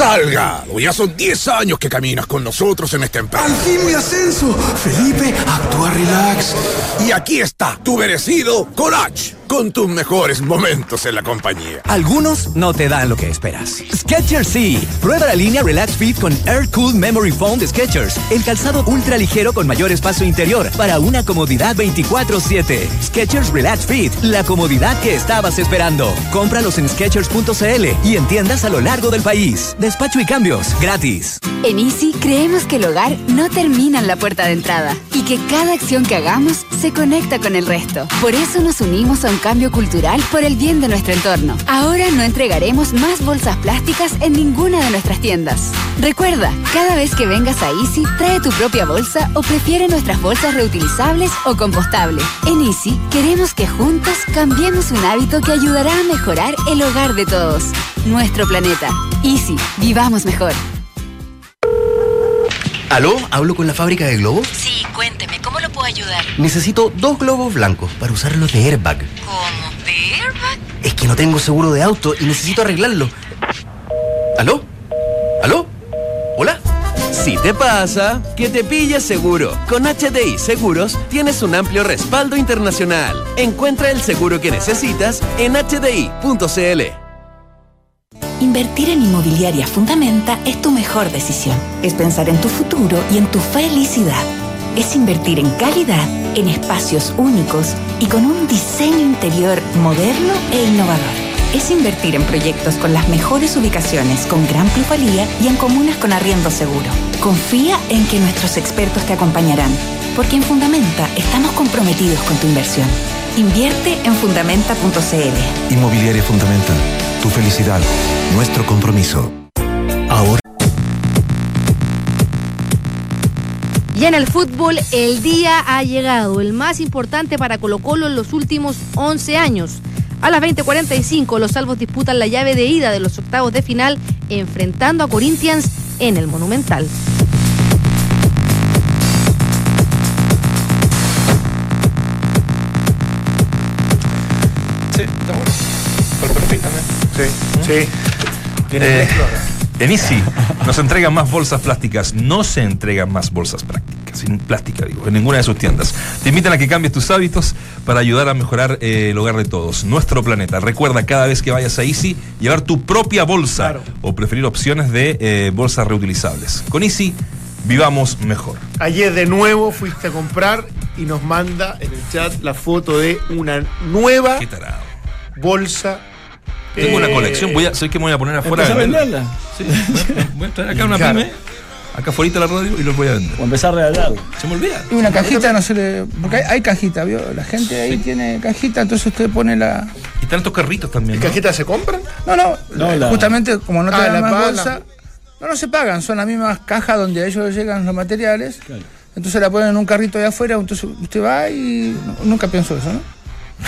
Salgado, ya son 10 años que caminas con nosotros en esta empresa. ¡Al fin mi ascenso! Felipe, actúa relax. Y aquí está, tu merecido Colach, con tus mejores momentos en la compañía. Algunos no te dan lo que esperas. Skechers sí. Prueba la línea Relax Fit con Air Cool Memory Foam de Skechers. El calzado ultra ligero con mayor espacio interior para una comodidad 24/7. Skechers Relax Fit, la comodidad que estabas esperando. Cómpralos en skechers.cl y en tiendas a lo largo del país. Despacho y cambios gratis. En Easy creemos que el hogar no termina en la puerta de entrada y que cada acción que hagamos se conecta con el resto. Por eso nos unimos a un cambio cultural por el bien de nuestro entorno. Ahora no entregaremos más bolsas plásticas en ninguna de nuestras tiendas. Recuerda, cada vez que vengas a Easy, trae tu propia bolsa o prefiere nuestras bolsas reutilizables o compostables. En Easy queremos que juntos cambiemos un hábito que ayudará a mejorar el hogar de todos. Nuestro planeta. Easy, vivamos mejor. ¿Aló? ¿Hablo con la fábrica de globos? Sí, cuénteme, ¿cómo lo puedo ayudar? Necesito dos globos blancos para usarlos de airbag. ¿Cómo? ¿De airbag? Es que no tengo seguro de auto y necesito arreglarlo. ¿Aló? ¿Aló? ¿Hola? Si te pasa, que te pilles seguro. Con HDI Seguros tienes un amplio respaldo internacional. Encuentra el seguro que necesitas en hdi.cl. Invertir en Inmobiliaria Fundamenta es tu mejor decisión. Es pensar en tu futuro y en tu felicidad. Es invertir en calidad, en espacios únicos y con un diseño interior moderno e innovador. Es invertir en proyectos con las mejores ubicaciones, con gran plusvalía y en comunas con arriendo seguro. Confía en que nuestros expertos te acompañarán, porque en Fundamenta estamos comprometidos con tu inversión. Invierte en fundamenta.cl. Inmobiliaria Fundamental. Tu felicidad, nuestro compromiso. Ahora. Y en el fútbol, el día ha llegado, el más importante para Colo Colo en los últimos 11 años. A las 20:45, los salvos disputan la llave de ida de los octavos de final, enfrentando a Corinthians en el Monumental. Sí, sí. Eh, en Easy nos entregan más bolsas plásticas. No se entregan más bolsas prácticas, sin plástica, digo, en ninguna de sus tiendas. Te invitan a que cambies tus hábitos para ayudar a mejorar eh, el hogar de todos, nuestro planeta. Recuerda cada vez que vayas a Easy llevar tu propia bolsa o preferir opciones de eh, bolsas reutilizables. Con Easy, vivamos mejor. Ayer de nuevo fuiste a comprar y nos manda en el chat la foto de una nueva bolsa. Tengo una eh, colección, voy a, sé que me voy a poner afuera. A vender. venderla. Sí, voy a- traer acá una Claro. pyme, acá afuera de la radio y los voy a vender. O empezar a regalarla. Se me olvida. Y una cajita no se le. Porque hay, hay cajita, ¿vio? La gente ahí tiene cajita, entonces usted pone la. Y están estos carritos también. ¿Y ¿no? cajitas se compran? No, no, No, la- justamente como no te Ah, dan la más bolsa, no, no se pagan, son las mismas cajas donde a ellos llegan los materiales. Entonces la ponen en un carrito allá afuera, entonces usted va y no- nunca pienso eso, ¿no?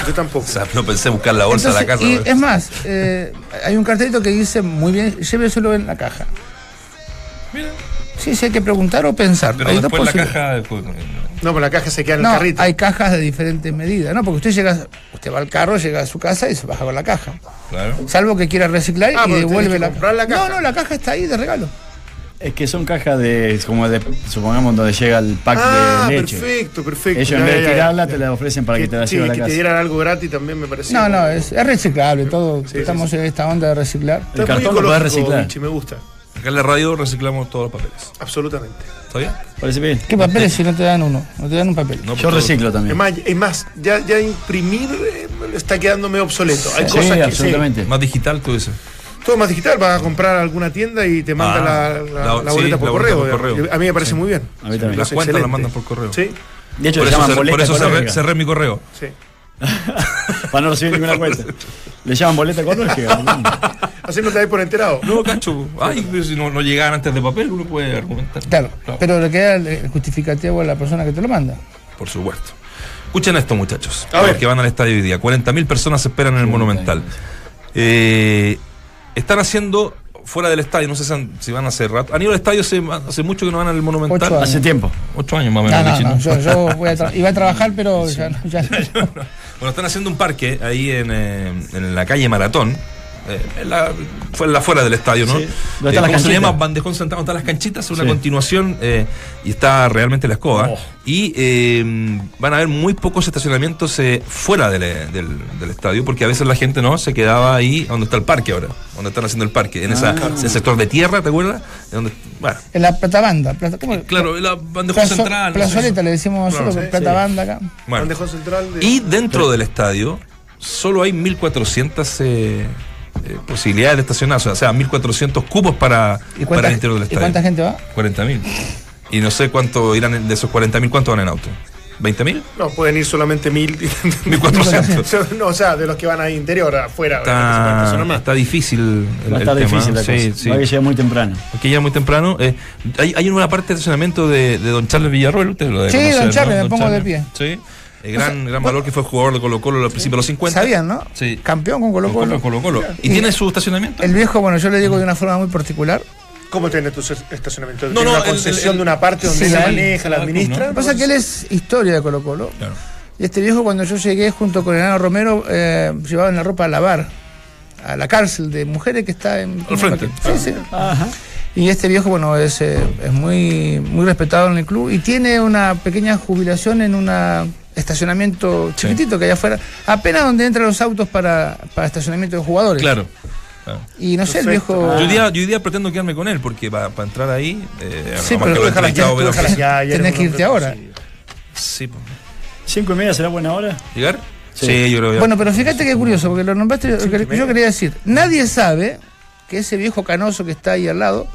Yo tampoco. O sea, no pensé buscar la bolsa Entonces, de la y casa. es más, eh, hay un cartelito que dice muy bien, lléveselo en la caja. Sí, sí, hay que preguntar o pensar. Pero Hay dos después la caja. No, pero la caja se queda en el No, carrito. hay cajas de diferentes medidas, ¿no? Porque usted llega, usted va al carro, llega a su casa y se baja con la caja. Claro. Salvo que quiera reciclar Ah, y devuelve la comprar la caja. No, no, la caja está ahí de regalo. Es que son cajas de, como de, supongamos, donde llega el pack ah, de leche. perfecto, perfecto. Ellos en vez de ya. tirarla, te la ofrecen para que, te la sí, lleves a la que casa. te dieran algo gratis también me parece. No, no, es, es reciclable, todo. Sí, estamos sí, en esta onda de reciclar. El cartón lo podés reciclar. Vichy, me gusta. Acá en la radio reciclamos todos los papeles. Absolutamente. ¿Está bien? Parece bien. ¿Qué papeles si no te dan uno? No te dan un papel. No, Yo reciclo también. más, es más ya, ya imprimir eh, está quedando medio obsoleto. Hay Sí, cosas que absolutamente. Más digital tú dices. Todo más digital. Vas a comprar alguna tienda y te manda Ah, la, la- la- la sí, boleta por la boleta correo. por digamos. correo. A mí me parece muy bien. A mí también. Las cuentas las mandan por correo. Sí, De hecho, Por le eso, llaman cer- por boleta eso cerré, mi correo. sí. Para no recibir ninguna cuenta. Le llaman boleta ecológica. Así no te das por enterado. No, cacho. Ay, pero si no, no llegaban antes de papel, uno puede argumentar. Claro, pero le queda el, el justificativo a la persona que te lo manda. Por supuesto. Escuchen esto, muchachos. A ver. que van al estadio hoy día. 40.000 personas esperan en el Monumental. Eh, están haciendo fuera del estadio, no sé si, han- si van a hacer rato. Han ido al estadio hace, hace mucho que no van al Monumental. Ocho años. Hace tiempo. Ocho años más o No, menos. no, Vichy, no, ¿no? yo, yo voy a tra- iba a trabajar, pero ya, no- ya no. Bueno, están haciendo un parque ahí en, eh, en la calle Maratón. Eh, en la, fue en la fuera del estadio, ¿no? Sí. ¿Dónde Eh, están las ¿Cómo se llama? Bandejón Central, ¿dónde están las canchitas? Una Sí. continuación eh, y está realmente la escoba. Oh. Y eh, van a haber muy pocos estacionamientos eh, fuera del, eh, del- del estadio, porque a veces la gente no se quedaba ahí donde está el parque ahora, donde están haciendo el parque, en esa, Ah. ese sector de tierra, ¿te acuerdas? De donde, bueno, En la plata banda. Plata, ¿cómo? claro, la bandejón Plazo- central. no plazoleta le decimos nosotros, Claro, sí, plata sí. banda acá. Bueno. Bandejón central de- Y dentro del estadio solo hay 1400 eh, posibilidades de estacionar, o sea, 1400 cupos para, ¿Y para cuánta, el interior del ¿y estadio. cuánta gente va? 40.000. Y no sé cuánto irán en- de esos 40.000, ¿cuántos van en auto? ¿20.000? No, pueden ir solamente mil. 1400. no, o sea, de los que van ahí interior, afuera. Está, está difícil el, Va a el estar tema. difícil la Sí, cosa. sí. Va a que llegar muy temprano. Porque ya muy temprano. eh, hay, hay una parte de estacionamiento de, de don Charles Villarroel, usted lo debe Sí, conocer, don ¿no? Charles, me pongo de pie. Sí. El gran, gran valor que fue jugador de Colo Colo al principio de los 50. ¿Sabían, no? Sí. Campeón con Colo Colo. Colo Colo. ¿Y, Y- tiene su estacionamiento? El viejo, bueno, yo le digo de una forma muy particular. ¿Cómo tiene tu estacionamiento? No, ¿Tiene no, una concesión el- el- de una parte donde Sí, se ahí. maneja, la Ah, administra? ¿no? Pasa que él es historia de Colo Colo. Claro. Y este viejo, cuando yo llegué junto con Enano Romero, eh, llevaban la ropa a lavar a la cárcel de mujeres que está en. Al frente. Sí, sí. Y este viejo, bueno, es, eh, es muy, muy respetado en el club y tiene una pequeña jubilación en un estacionamiento chiquitito que hay afuera, apenas donde entran los autos para, para estacionamiento de jugadores. Claro. claro. Y no sé, el viejo. Yo, hoy día, yo hoy día pretendo quedarme con él porque para entrar ahí. Eh, Sí, pero que ya, pero- déjala ya, ya tenés que irte ahora. Sí, pues. ¿Cinco y media será buena hora? ¿Llegar? Sí. Sí, yo creo que. Bueno, pero fíjate que curioso, porque lo nombraste. lo que yo quería decir, nadie sabe que ese viejo canoso que está ahí al lado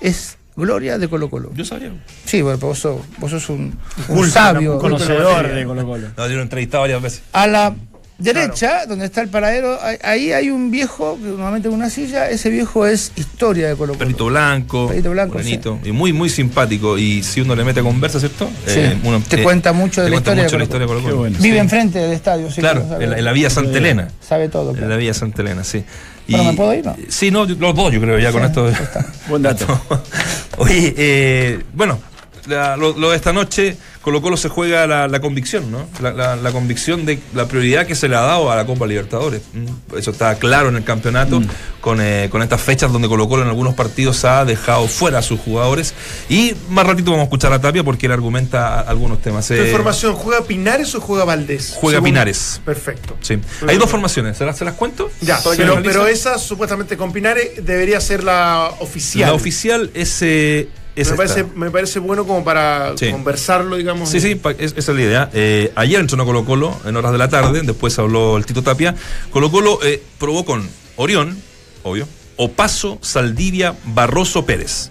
es Gloria de Colo Colo. Yo sabía. Sí, bueno, vos sos, vos sos un, un sabio. un Conocedor de Colo Colo. No, yo lo he entrevistado varias veces. A la derecha, donde está el paradero, ahí- hay un viejo, que normalmente en una silla, ese viejo es historia de Colo Colo. Perito blanco, Perito blanco, morenito, y muy, muy simpático. Y si uno le mete conversa, ¿cierto? Sí, Eh, uno, te cuenta mucho de te la cuenta historia mucho de la historia de Colo Colo. Bueno. Vive Sí. enfrente del estadio, sí. Claro, en la, en la Vía Santa Elena. sabe todo. En claro. la Vía Santa Elena, sí. Bueno, ¿me puedo ir, no? Sí, no, yo- los dos, yo creo, ya con esto. Buen dato. Oye, eh, bueno, la- lo, lo de esta noche, Colo Colo se juega la, la convicción, ¿no? La, la- la convicción de la prioridad que se le ha dado a la Copa Libertadores. Mm, Eso está claro en el campeonato, con, eh, con estas fechas donde Colo Colo en algunos partidos ha dejado fuera a sus jugadores. Y más ratito vamos a escuchar a Tapia porque él argumenta algunos temas. ¿Tu Eh, formación juega Pinares o juega Valdés? Juega Según- Pinares. Perfecto. Sí. Hay dos formaciones, ¿se las, se las cuento? Ya, pero esa supuestamente con Pinares debería ser la oficial. La oficial es, eh, es me, parece, me parece bueno como para Sí. conversarlo, digamos. Sí, sí, es- esa es la idea. Eh, ayer entrenó Colo Colo en horas de la tarde, después habló el Tito Tapia. Colo Colo eh, probó con Orión, obvio, Opaso, Saldivia, Barroso, Pérez.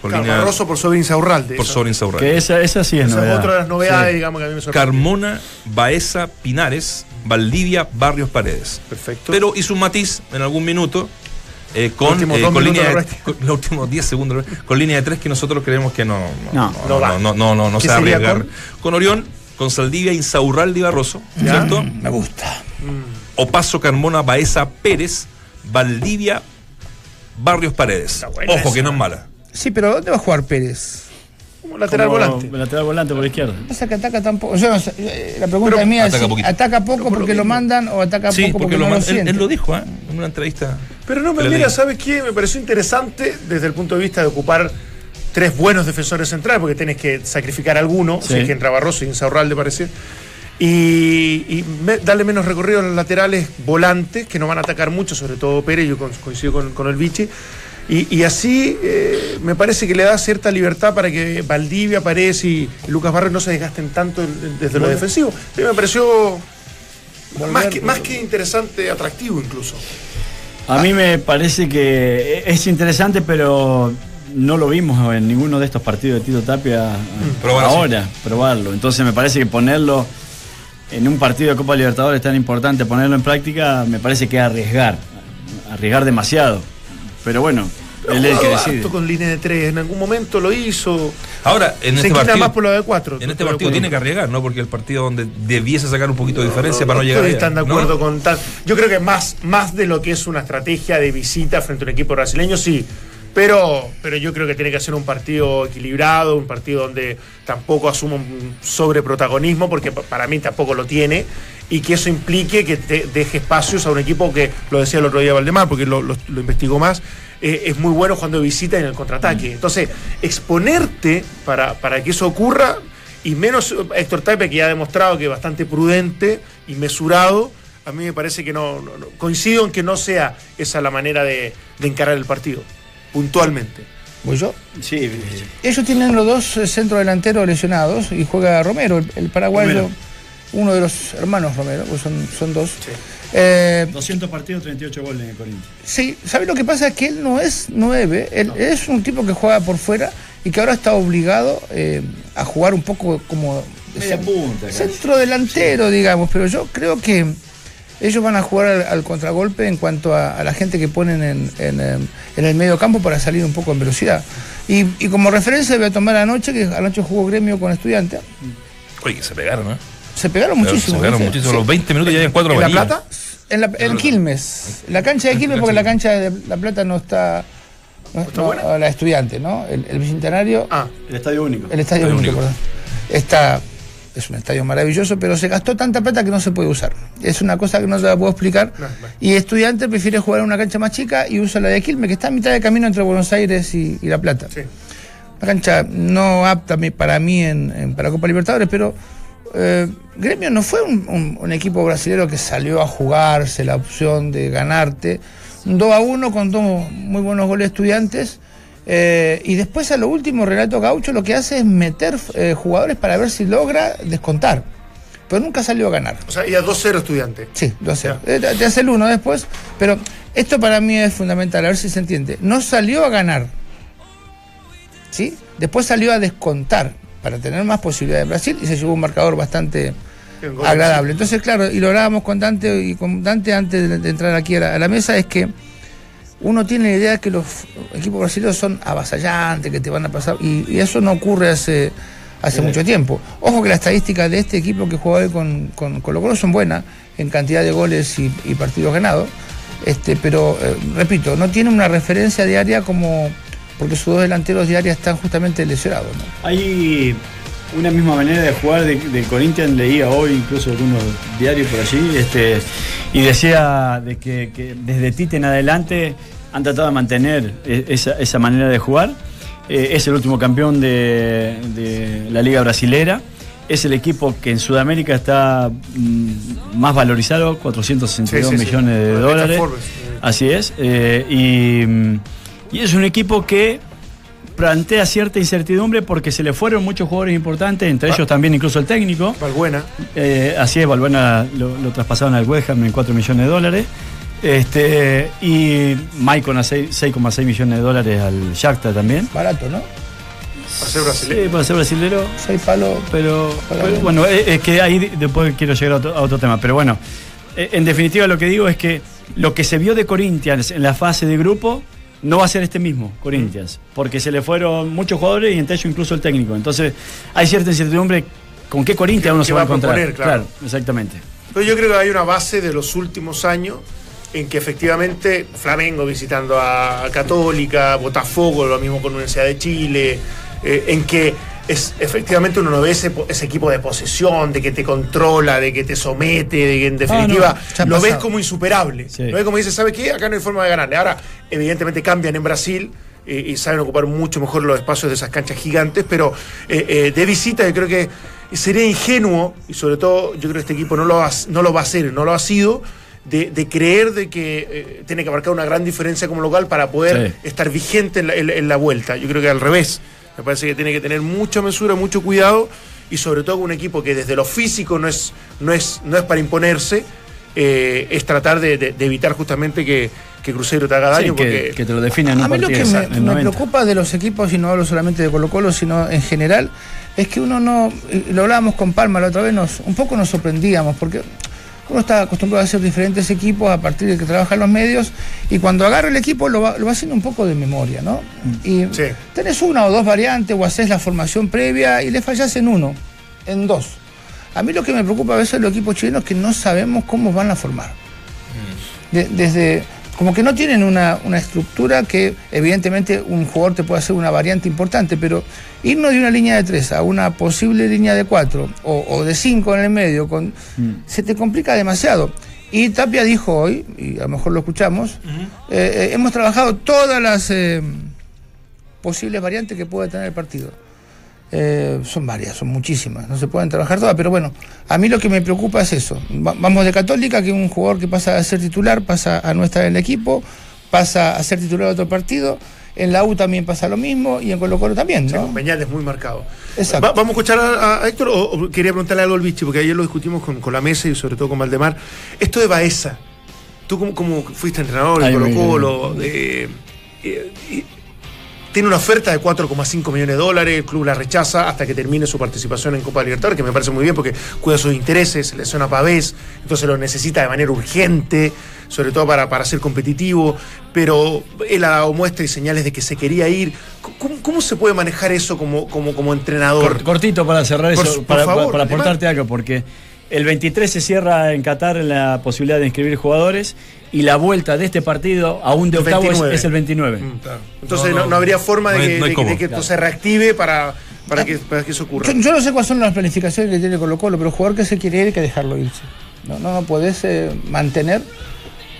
Claro, línea- Barroso por sobre Insaurralde. por sobre Insaurralde. Que esa, esa sí es Esa es novedad. otra de las novedades, Sí. digamos, que a mí me sorprende. Carmona, Baeza, Pinares, Valdivia, Barrios, Paredes. Perfecto. Pero hizo un matiz en algún minuto eh, con, eh, con línea de con los últimos 10 segundos con línea de 3 que nosotros creemos que no No. no, No no, no, no, no, no ¿Qué se va a arriesgar. con? Con? Orión, con Saldivia, Insaurralde Barroso, Ya. ¿cierto? Me gusta. Opaso, Carmona, Baeza, Pérez, Valdivia, Barrios, Paredes. Ojo esa. que no es mala. Sí, pero ¿dónde va a jugar Pérez? Como lateral Como volante. Lateral volante por la izquierda. Pasa que ataca tampoco. Yo no sé, eh, la pregunta Pero es mía: ataca si poquito. ¿ataca poco porque lo mandan o ataca Sí, poco porque porque, lo no lo él, siente? él lo dijo ¿eh? en una entrevista. Pero no, le mira. ¿sabes qué? Me pareció interesante desde el punto de vista de ocupar tres buenos defensores centrales, porque tenés que sacrificar alguno, Sí. si es que entra Barroso y Insaurralde parece. Y, y me- darle menos recorrido a los laterales volantes, que no van a atacar mucho, sobre todo Pérez, yo coincido con, con el Vichy. Y, y así eh, me parece que le da cierta libertad para que Valdivia, Paredes y Lucas Barrios no se desgasten tanto desde lo defensivo. A mí me pareció más que, más que interesante, atractivo incluso. A mí me parece que es interesante, pero no lo vimos en ninguno de estos partidos de Tito Tapia Probar ahora, probarlo. Entonces me parece que ponerlo en un partido de Copa Libertadores tan importante, ponerlo en práctica, me parece que es arriesgar, arriesgar demasiado. Pero bueno, él es el que decide. con línea de tres, en algún momento lo hizo. Ahora, en Se este partido. más por lo de cuatro. En este partido tiene que arriesgar, ¿no? Porque el partido donde debiese sacar un poquito de diferencia para no llegar Todos allá, están de ¿no? acuerdo con tal. Yo creo que más, más de lo que es una estrategia de visita frente a un equipo brasileño, sí. Pero, pero yo creo que tiene que ser un partido equilibrado, un partido donde tampoco asuma un sobreprotagonismo, porque pa- para mí tampoco lo tiene, y que eso implique que te deje espacios a un equipo que, lo decía el otro día Valdemar, porque lo, lo- lo investigó más, eh, es muy bueno cuando visita en el contraataque. Entonces, exponerte para, para que eso ocurra, y menos Héctor Taipe, que ya ha demostrado que es bastante prudente y mesurado, a mí me parece que no, no- no- coincido en que no sea esa la manera de, de encarar el partido, puntualmente. ¿Voy yo? Sí, Ellos tienen los dos eh, centrodelanteros lesionados y juega Romero, el, el paraguayo, Romero. uno de los hermanos Romero, pues son, son dos. Eh, 200 partidos, 38 goles en el Corinthians. Sí, ¿sabe lo que pasa? Que él no es 9, él es un tipo que juega por fuera y que ahora está obligado eh, a jugar un poco como Media punta, centro delantero, digamos, pero yo creo que ellos van a jugar al, al contragolpe en cuanto a, a la gente que ponen en, en, en el medio campo para salir un poco en velocidad. Y, y como referencia voy a tomar anoche, que anoche jugó gremio con estudiante. Oye, que se pegaron, ¿eh? Se pegaron muchísimo. Se pegaron ¿viste? muchísimo. Sí. Los 20 minutos ya hay cuatro ¿En La. Plata? En, la, en Quilmes, en la cancha de Quilmes, porque la cancha de La Plata no está. No, no, la estudiante, ¿no? El, el bicentenario. Ah, El estadio único. El estadio Estadio único, único. perdón. Está. Es un estadio maravilloso, pero se gastó tanta plata que no se puede usar. Es una cosa que no te la puedo explicar. No. Y estudiante prefiere jugar en una cancha más chica y usa la de Quilmes, que está a mitad de camino entre Buenos Aires y, y La Plata. sí. Una cancha no apta para mí en, en- para Copa Libertadores, pero eh, Gremio no fue un, un- un equipo brasileño que salió a jugarse la opción de ganarte. Un 2 a 1 con dos muy buenos goles estudiantes. Eh, y después a lo último, Renato Gaucho lo que hace es meter eh, jugadores para ver si logra descontar. Pero nunca salió a ganar. O sea, y a 2-0 estudiante. Sí, lo hace. Eh, Te hace el uno después. Pero esto para mí es fundamental, a ver si se entiende. No salió a ganar. ¿Sí? Después salió a descontar para tener más posibilidades de Brasil y se llevó un marcador bastante agradable. Entonces, claro, y lo hablábamos con Dante y con Dante antes de, de entrar aquí a la, a la mesa, es que uno tiene la idea de que los equipos brasileños son avasallantes, que te van a pasar, y, y eso no ocurre hace, hace mucho tiempo. Ojo que las estadísticas de este equipo que juega hoy con, con Colo Colo son buenas en cantidad de goles y, y partidos ganados, este, pero eh, repito, no tiene una referencia diaria como porque sus dos delanteros diarios están justamente lesionados. ¿no? Hay una misma manera de jugar de- Corinthians, leía hoy incluso algunos diarios por allí, este, y decía de que, que desde Tite en adelante han tratado de mantener e- esa, esa manera de jugar. Eh, es el último campeón de, de la Liga Brasilera. Es el equipo que en Sudamérica está mm, más valorizado, 462 Sí, sí, sí. millones de dólares. Eh. Así es. eh, y, mm, y es un equipo que plantea cierta incertidumbre porque se le fueron muchos jugadores importantes, entre ellos también incluso el técnico. Valbuena. Eh, así es, Valbuena lo, lo traspasaron al West Ham en 4 millones de dólares. Este, y Maicon a seis- 6,6 millones de dólares al Shakhtar también. Barato, ¿no? Para ser brasileño. Sí, para ser brasilero. Seis palos. Pero, pero, bueno, es, es que ahí después quiero llegar a otro, a otro tema. Pero bueno, eh, en definitiva lo que digo es que lo que se vio de Corinthians en la fase de grupo no va a ser este mismo Corinthians, porque se le fueron muchos jugadores y entre ellos incluso el técnico. Entonces hay cierta incertidumbre con qué Corinthians uno ¿Qué se va a va a encontrar. proponer, claro. exactamente. Pero yo creo que hay una base de los últimos años en que efectivamente Flamengo visitando a Católica, Botafogo, lo mismo con Universidad de Chile, eh, en que es efectivamente uno no ve ese, ese equipo de posesión, de que te controla, de que te somete, de que en definitiva no, ha lo ves como insuperable. Sí. Lo ves como dice, ¿sabe qué? Acá no hay forma de ganarle. Ahora, evidentemente cambian en Brasil eh, y saben ocupar mucho mejor los espacios de esas canchas gigantes, pero eh, eh, de visita yo creo que sería ingenuo, y sobre todo yo creo que este equipo no lo va, a- no lo va a hacer, no lo ha sido, de, de creer de que eh, tiene que marcar una gran diferencia como local para poder Sí. estar vigente en la, en- en la vuelta. Yo creo que al revés. Me parece que tiene que tener mucha mesura, mucho cuidado y sobre todo un equipo que desde lo físico no es, no es, no es para imponerse, eh, es tratar de, de- de evitar justamente que, que Cruzeiro te haga Sí, daño. que, porque que te lo define en un A mí lo que me, en el me 90. preocupa de los equipos, y no hablo solamente de Colo Colo, sino en general, es que uno no, lo hablábamos con Palma la otra vez, nos, un poco nos sorprendíamos, porque uno está acostumbrado a hacer diferentes equipos a partir de que trabajan los medios, y cuando agarra el equipo lo va, lo va haciendo un poco de memoria, ¿no? Y tenés una o dos variantes, o haces la formación previa y le fallás en uno, en dos. A mí lo que me preocupa a veces de los equipos chilenos es que no sabemos cómo van a formar de- desde como que no tienen una, una estructura que evidentemente un jugador te puede hacer una variante importante, pero irnos de una línea de tres a una posible línea de cuatro o, o de cinco en el medio, con, se te complica demasiado. Y Tapia dijo hoy, y a lo mejor lo escuchamos, eh, eh, hemos trabajado todas las eh, posibles variantes que puede tener el partido. Eh, son varias, son muchísimas, no se pueden trabajar todas, pero bueno, a mí lo que me preocupa es eso. Va- vamos de Católica, que un jugador que pasa a ser titular, pasa a no estar en el equipo, pasa a ser titular de otro partido, en la U también pasa lo mismo y en Colo Colo también, ¿no? Con Peñal es muy marcado. Exacto. Va- vamos a escuchar a, a Héctor, o, o quería preguntarle algo al bichi, porque ayer lo discutimos con, con la mesa y sobre todo con Valdemar. Esto de Baeza, tú como, como fuiste entrenador en Colo Colo, eh, eh, tiene una oferta de 4,5 millones de dólares, el club la rechaza hasta que termine su participación en Copa Libertadores, que me parece muy bien porque cuida sus intereses, le suena Pavés, entonces lo necesita de manera urgente, sobre todo para, para ser competitivo, pero él ha dado muestras y señales de que se quería ir. ¿Cómo, cómo se puede manejar eso como, como, como entrenador? Cort- cortito para cerrar eso, por para, favor, para aportarte algo, porque el 23 se cierra en Qatar la posibilidad de inscribir jugadores y la vuelta de este partido aún de El octavo es, 29. es el 29. Entonces no, no habría forma de que, de que- cómo. de que esto Claro. se reactive para, para, que, para que eso ocurra. Yo, yo no sé cuáles son las planificaciones que tiene Colo Colo, pero el jugador que se quiere ir hay que dejarlo irse. No, no, no podés eh, mantener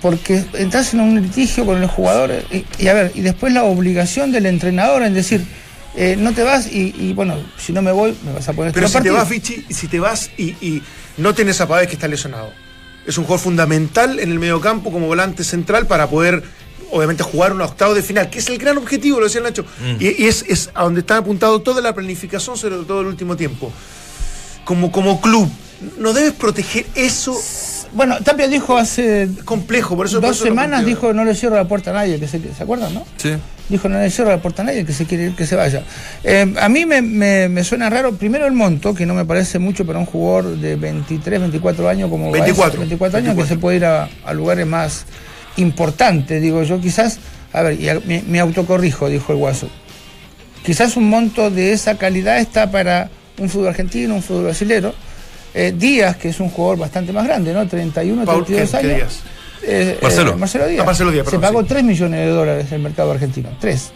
porque entras en un litigio con el jugador eh, y, y a ver, y después la obligación del entrenador en decir, eh, no te vas y, y, bueno, si no me voy, me vas a poner Pero este si te vas, Vichy, si te vas y, y no tenés a Pavés que está lesionado. Es un jugador fundamental en el mediocampo como volante central para poder, obviamente, jugar un octavo de final, que es el gran objetivo, lo decía Nacho. Mm. Y, y es, es a donde está apuntado toda la planificación, sobre todo el último tiempo. Como, como club, ¿no debes proteger eso? Bueno, Tapia dijo hace complejo, por eso por dos eso semanas dijo no le cierro la puerta a nadie, que se, ¿se acuerdan, no? Sí. Dijo no le cierro la puerta a nadie, que se quiere ir, que se vaya. Eh, a mí me, me- me suena raro, primero el monto, que no me parece mucho para un jugador de 23, 24 años como Baez, 24, 24 años, que se puede ir a, a lugares más importantes, digo yo, quizás, a ver, y a- me, me autocorrijo, dijo el Guaso. Quizás un monto de esa calidad está para un fútbol argentino, un fútbol brasilero. Eh, Díaz, que es un jugador bastante más grande, ¿no? 31, Paul, 32 ¿qué- qué años. Díaz? Eh, Marcelo. eh, Marcelo Díaz. Ah, Marcelo Díaz, Se pagó sí. 3 millones de dólares en el mercado argentino. 3.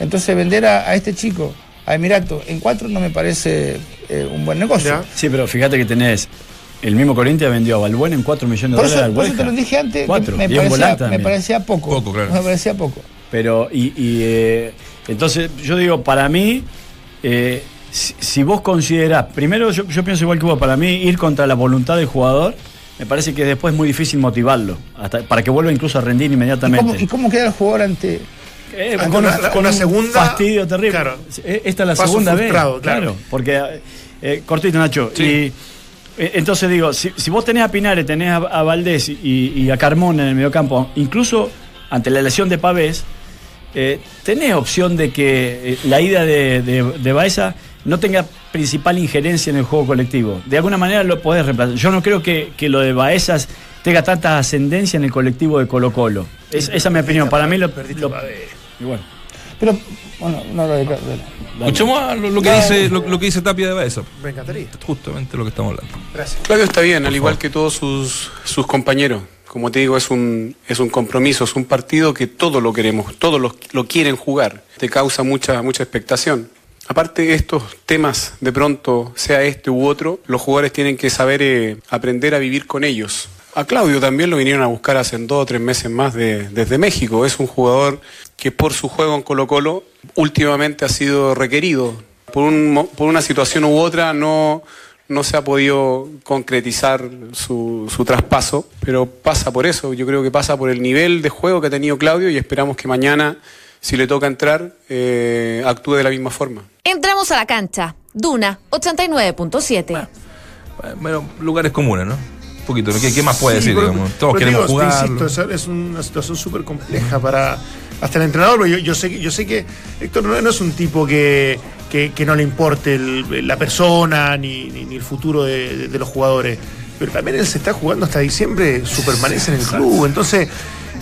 Entonces vender a, a este chico, a Emirato, en 4 no me parece eh, un buen negocio. Sí, pero fíjate que tenés. El mismo Corinthians vendió a Balbuena en 4 millones de Por eso, dólares al por eso te lo dije antes, Cuatro, me, parecía, volante me parecía poco. Poco, claro. Me parecía poco. Pero, y, y, eh, entonces, yo digo, para mí, eh, si, si vos considerás, primero yo, yo pienso igual que vos, para mí ir contra la voluntad del jugador, me parece que después es muy difícil motivarlo, hasta, para que vuelva incluso a rendir ¿Y inmediatamente. cómo, ¿Y cómo queda el jugador ante.? Eh, ante con una- con una un segunda- fastidio terrible. claro. Eh, Esta es la segunda vez. claro. porque eh, cortito Nacho. Y eh, entonces digo, si, si vos tenés a Pinares, tenés a, a Valdés y, y a Carmona en el mediocampo, incluso ante la lesión de Pavés, eh, ¿tenés opción de que eh, la ida de, de, de Baeza no tenga principal injerencia en el juego colectivo? De alguna manera lo podés reemplazar. Yo no creo que, que lo de Baezas tenga tanta ascendencia en el colectivo de Colo Colo. Es- esa es mi opinión. Para mí lo... lo-. Pero, bueno, no lo de. Escuchemos a lo, lo que dice, lo, lo que dice Tapia de Baeza. Me encantaría. Justamente lo que estamos hablando. Gracias. Claudio está bien, al igual que todos sus, sus compañeros. Como te digo, es un, es un compromiso, es un partido que todos lo queremos, todos lo, lo quieren jugar. Te causa mucha, mucha expectación. Aparte de estos temas, de pronto, sea este u otro, los jugadores tienen que saber eh, aprender a vivir con ellos. A Claudio también lo vinieron a buscar hace dos o tres meses más de- desde México. Es un jugador que por su juego en Colo Colo últimamente ha sido requerido. Por, un por una situación u otra no, no se ha podido concretizar su, su traspaso, pero pasa por eso. Yo creo que pasa por el nivel de juego que ha tenido Claudio y esperamos que mañana, si le toca entrar, eh, actúe de la misma forma. Entramos a la cancha. Duna 89.7. Bueno, lugares comunes, ¿no? Un poquito, ¿no? ¿Qué, qué más puede Sí, decir? pero- digamos? Todos pero queremos jugar. insisto, es, es una situación súper compleja para hasta el entrenador. porque Yo, yo sé, que- yo sé que Héctor no, no es un tipo que, que- que no le importe el- la persona ni, ni- ni el futuro de, de- de los jugadores. Pero también él se está jugando hasta diciembre su permanencia en el club. Entonces,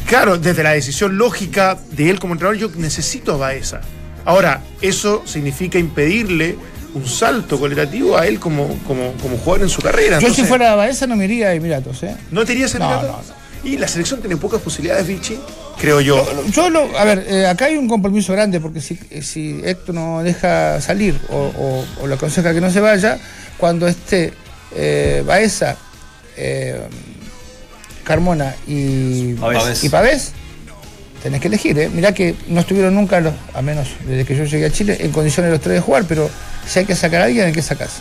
claro, desde la decisión lógica de él como entrenador, yo necesito a Baeza. Ahora, eso significa impedirle un salto cualitativo a él como, como, como jugador en su carrera. Yo si fuera Baeza no me iría a Emiratos, ¿eh? ¿No te irías a No, Emiratos? Y la selección tiene pocas posibilidades, Vichy, creo yo. Yo lo, a ver, eh, acá hay un compromiso grande porque si, eh, si Héctor no deja salir o, o- o le aconseja que no se vaya, cuando esté eh, Baeza, eh, Carmona y Pavés. y Pavés, tenés que elegir, ¿eh? Mirá que no estuvieron nunca, los, a menos desde que yo llegué a Chile, en condiciones los tres de jugar, pero si hay que sacar a alguien, hay que sacarse.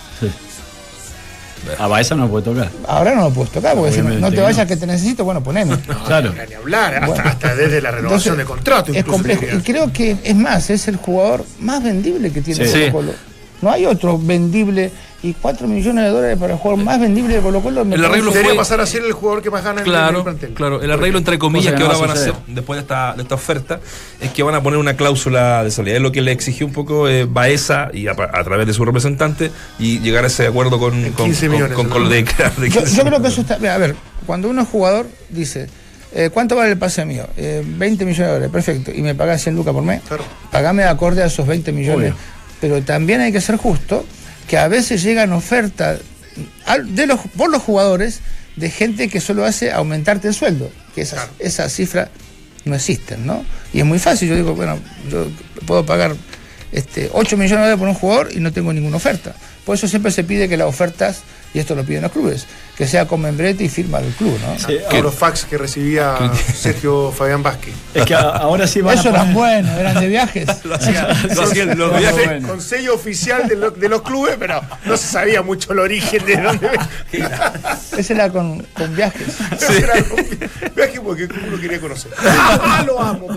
A Baeza no puede tocar. Ahora no lo puedes tocar, porque si no, no te vayas no. que te necesito, bueno, poneme. Claro. Ni hablar, hasta, Bueno. hasta desde la renovación Entonces, de contrato. Es complejo. Y creo que, es más, es el jugador más vendible que tiene Sí. Colo Sí. Colo. No hay otro vendible. Y 4 millones de dólares para el jugador más vendible de Colo Colo. El arreglo fue- pasar a ser el jugador que más gana en el Claro, plantel. claro. El arreglo entre comillas que no ahora van a hacer después de esta, de esta oferta es que van a poner una cláusula de salida. Es lo que le exigió un poco eh, Baeza y a, a través de su representante y llegar a ese acuerdo con, con, 15 con- millones, con, con lo de, de Yo, 15 yo creo que eso está. mira, A ver, cuando uno es jugador, dice. eh, ¿Cuánto vale el pase mío? Eh, 20 millones de dólares, perfecto. ¿Y me pagás 100 lucas por mes? Claro. Pagame acorde a esos 20 millones. Obvio. Pero también hay que ser justo que a veces llegan ofertas de los, por los jugadores de gente que solo hace aumentarte el sueldo. Que esas, esas cifras no existen, ¿no? Y es muy fácil. Yo digo, bueno, yo puedo pagar este, 8 millones de dólares por un jugador y no tengo ninguna oferta. Por eso siempre se pide que las ofertas, y esto lo piden los clubes, que sea con membrete y firma del club, ¿no? Sí, A los fax que recibía Sergio Fabián Vázquez. Es que a- ahora sí van a Eso eran poner- buenos, eran de viajes. Lo hacían lo hacían los Con- viajes. bueno. Con sello oficial de, lo- de los clubes, pero no se sabía mucho el origen de dónde Ese era con, con viajes. Era con viaje porque uno quería conocer. Ah, lo amo.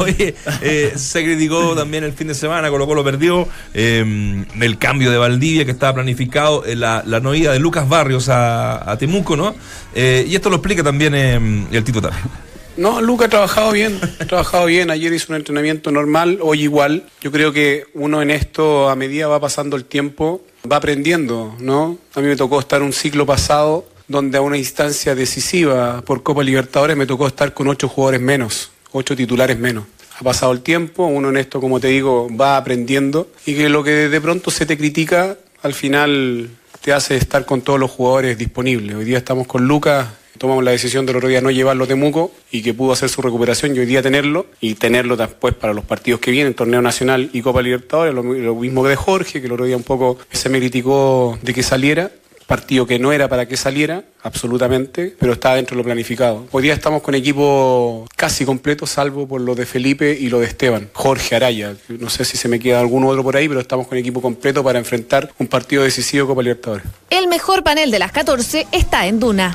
Oye, eh, se criticó también el fin de semana, Colo Colo perdió eh, el cambio de Valdivia que estaba planificado, eh, la, la no ida de Lucas A, a Temuco, ¿no? Eh, y esto lo explica también eh, el Tapia. No, Luca ha trabajado bien, ha trabajado bien. Ayer hizo un entrenamiento normal, hoy igual. Yo creo que uno en esto, a medida va pasando el tiempo, va aprendiendo, ¿no? A mí me tocó estar un ciclo pasado donde a una instancia decisiva por Copa Libertadores me tocó estar con ocho jugadores menos, ocho titulares menos. Ha pasado el tiempo, uno en esto, como te digo, va aprendiendo y que lo que de pronto se te critica, al final te hace estar con todos los jugadores disponibles. Hoy día estamos con Lucas, tomamos la decisión del otro día no llevarlo a Temuco y que pudo hacer su recuperación y hoy día tenerlo y tenerlo después para los partidos que vienen, Torneo Nacional y Copa Libertadores, lo, lo mismo que de Jorge, que el otro día un poco se me criticó de que saliera. Partido que no era para que saliera, absolutamente, pero estaba dentro de lo planificado. Hoy día estamos con equipo casi completo, salvo por lo de Felipe y lo de Esteban. Jorge Araya, no sé si se me queda alguno otro por ahí, pero estamos con equipo completo para enfrentar un partido decisivo de Copa Libertadores. El mejor panel de las 14 está en Duna.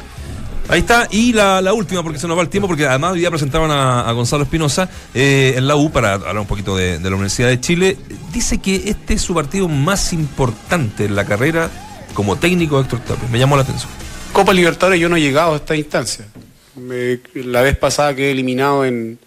Ahí está, y la, la última, porque se nos va el tiempo, porque además hoy día presentaban a, a Gonzalo Espinosa eh, en la U para hablar un poquito de, de la Universidad de Chile. Dice que este es su partido más importante en la carrera como técnico de Héctor Tapia. Me llamó la atención. Copa Libertadores yo no he llegado a esta instancia. La vez pasada quedé eliminado en,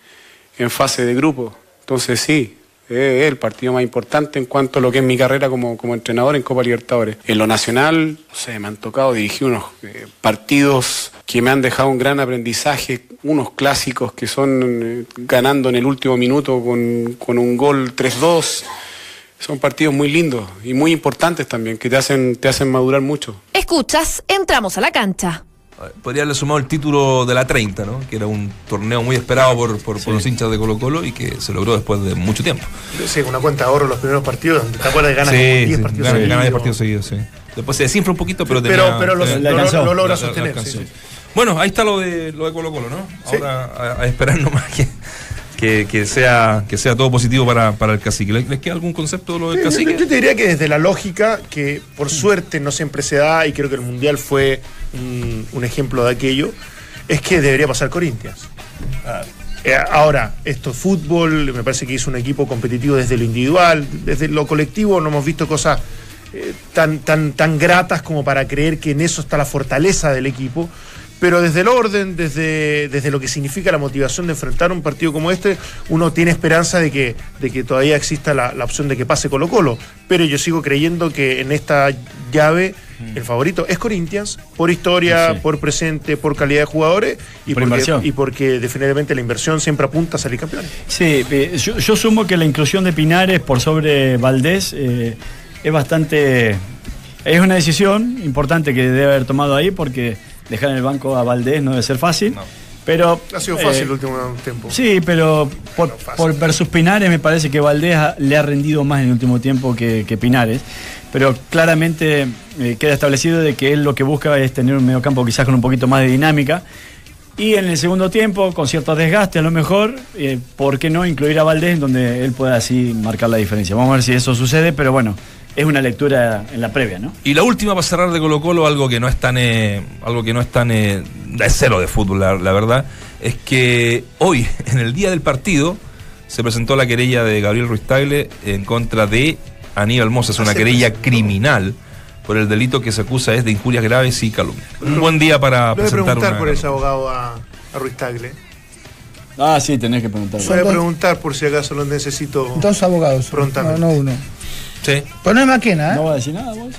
en fase de grupo. Entonces sí, es el partido más importante en cuanto a lo que es mi carrera como, como entrenador en Copa Libertadores. En lo nacional, no sé, me han tocado dirigir unos eh, partidos que me han dejado un gran aprendizaje, unos clásicos que son eh, ganando en el último minuto con, con un gol 3-2. Son partidos muy lindos y muy importantes también, que te hacen, te hacen madurar mucho. Escuchas, entramos a la cancha. Podría haberle sumado el título de la 30, ¿no? Que era un torneo muy esperado por, por, por los hinchas de Colo Colo y que se logró después de mucho tiempo. Sí, una cuenta de ahorro los primeros partidos, donde te acuerdas de ganas Sí, como 10 sí, partidos gana, seguidos. gana 10 partidos seguidos, sí. Después se desinfla un poquito, pero Pero- tenía- pero lo- tenía- lo- lo logra Lo- lo sostener, sí, sí. Bueno, ahí está lo de, lo de Colo Colo, ¿no? Sí. Ahora a, a esperar nomás que, que, que sea, que sea todo positivo para, para el cacique. ¿Les, les queda algún concepto de lo del yo, cacique? yo te diría que desde la lógica, que por suerte no siempre se da, y creo que el Mundial fue un, un ejemplo de aquello, es que debería pasar Corinthians. Ah, eh, ahora, esto es fútbol, me parece que es un equipo competitivo desde lo individual, desde lo colectivo no hemos visto cosas eh, tan, tan, tan gratas como para creer que en eso está la fortaleza del equipo. Pero desde el orden, desde, desde lo que significa la motivación de enfrentar un partido como este, uno tiene esperanza de que, de que todavía exista la, la opción de que pase Colo Colo. Pero yo sigo creyendo que en esta llave el favorito es Corinthians, por historia, Sí. por presente, por calidad de jugadores y Por porque, inversión. y porque definitivamente la inversión siempre apunta a salir campeones. Sí, eh, yo, yo sumo que la inclusión de Pinares por sobre Valdés eh, es bastante. Es una decisión importante que debe haber tomado ahí porque dejar en el banco a Valdés no debe ser fácil. Pero. Ha sido fácil eh, el último tiempo. Sí, pero por, por versus Pinares me parece que Valdés ha- le ha rendido más en el último tiempo que, que Pinares. Pero claramente eh, queda establecido de que él lo que busca es tener un mediocampo quizás con un poquito más de dinámica. Y en el segundo tiempo, con cierto desgaste a lo mejor, eh, ¿por qué no incluir a Valdés en donde él pueda así marcar la diferencia? Vamos a ver si eso sucede, pero bueno, es una lectura en la previa, ¿no? Y la última para cerrar de Colo Colo, algo que no es tan, eh, algo que no es tan eh, de cero de fútbol, la, la verdad, es que hoy, en el día del partido, se presentó la querella de Gabriel Ruiz Tagle en contra de Aníbal Mosa. Es una querella presentó. criminal por el delito que se acusa es de injurias graves y calumnia. Un buen día para voy a presentar preguntar una... por ese abogado a, a Ruiz Tagle. Ah, sí, tenés que preguntar. Voy a preguntar por si acaso lo necesito Dos abogados. prontamente. No, no uno. Sí. Pero no es Maquena, ¿eh? No va a decir nada, vos.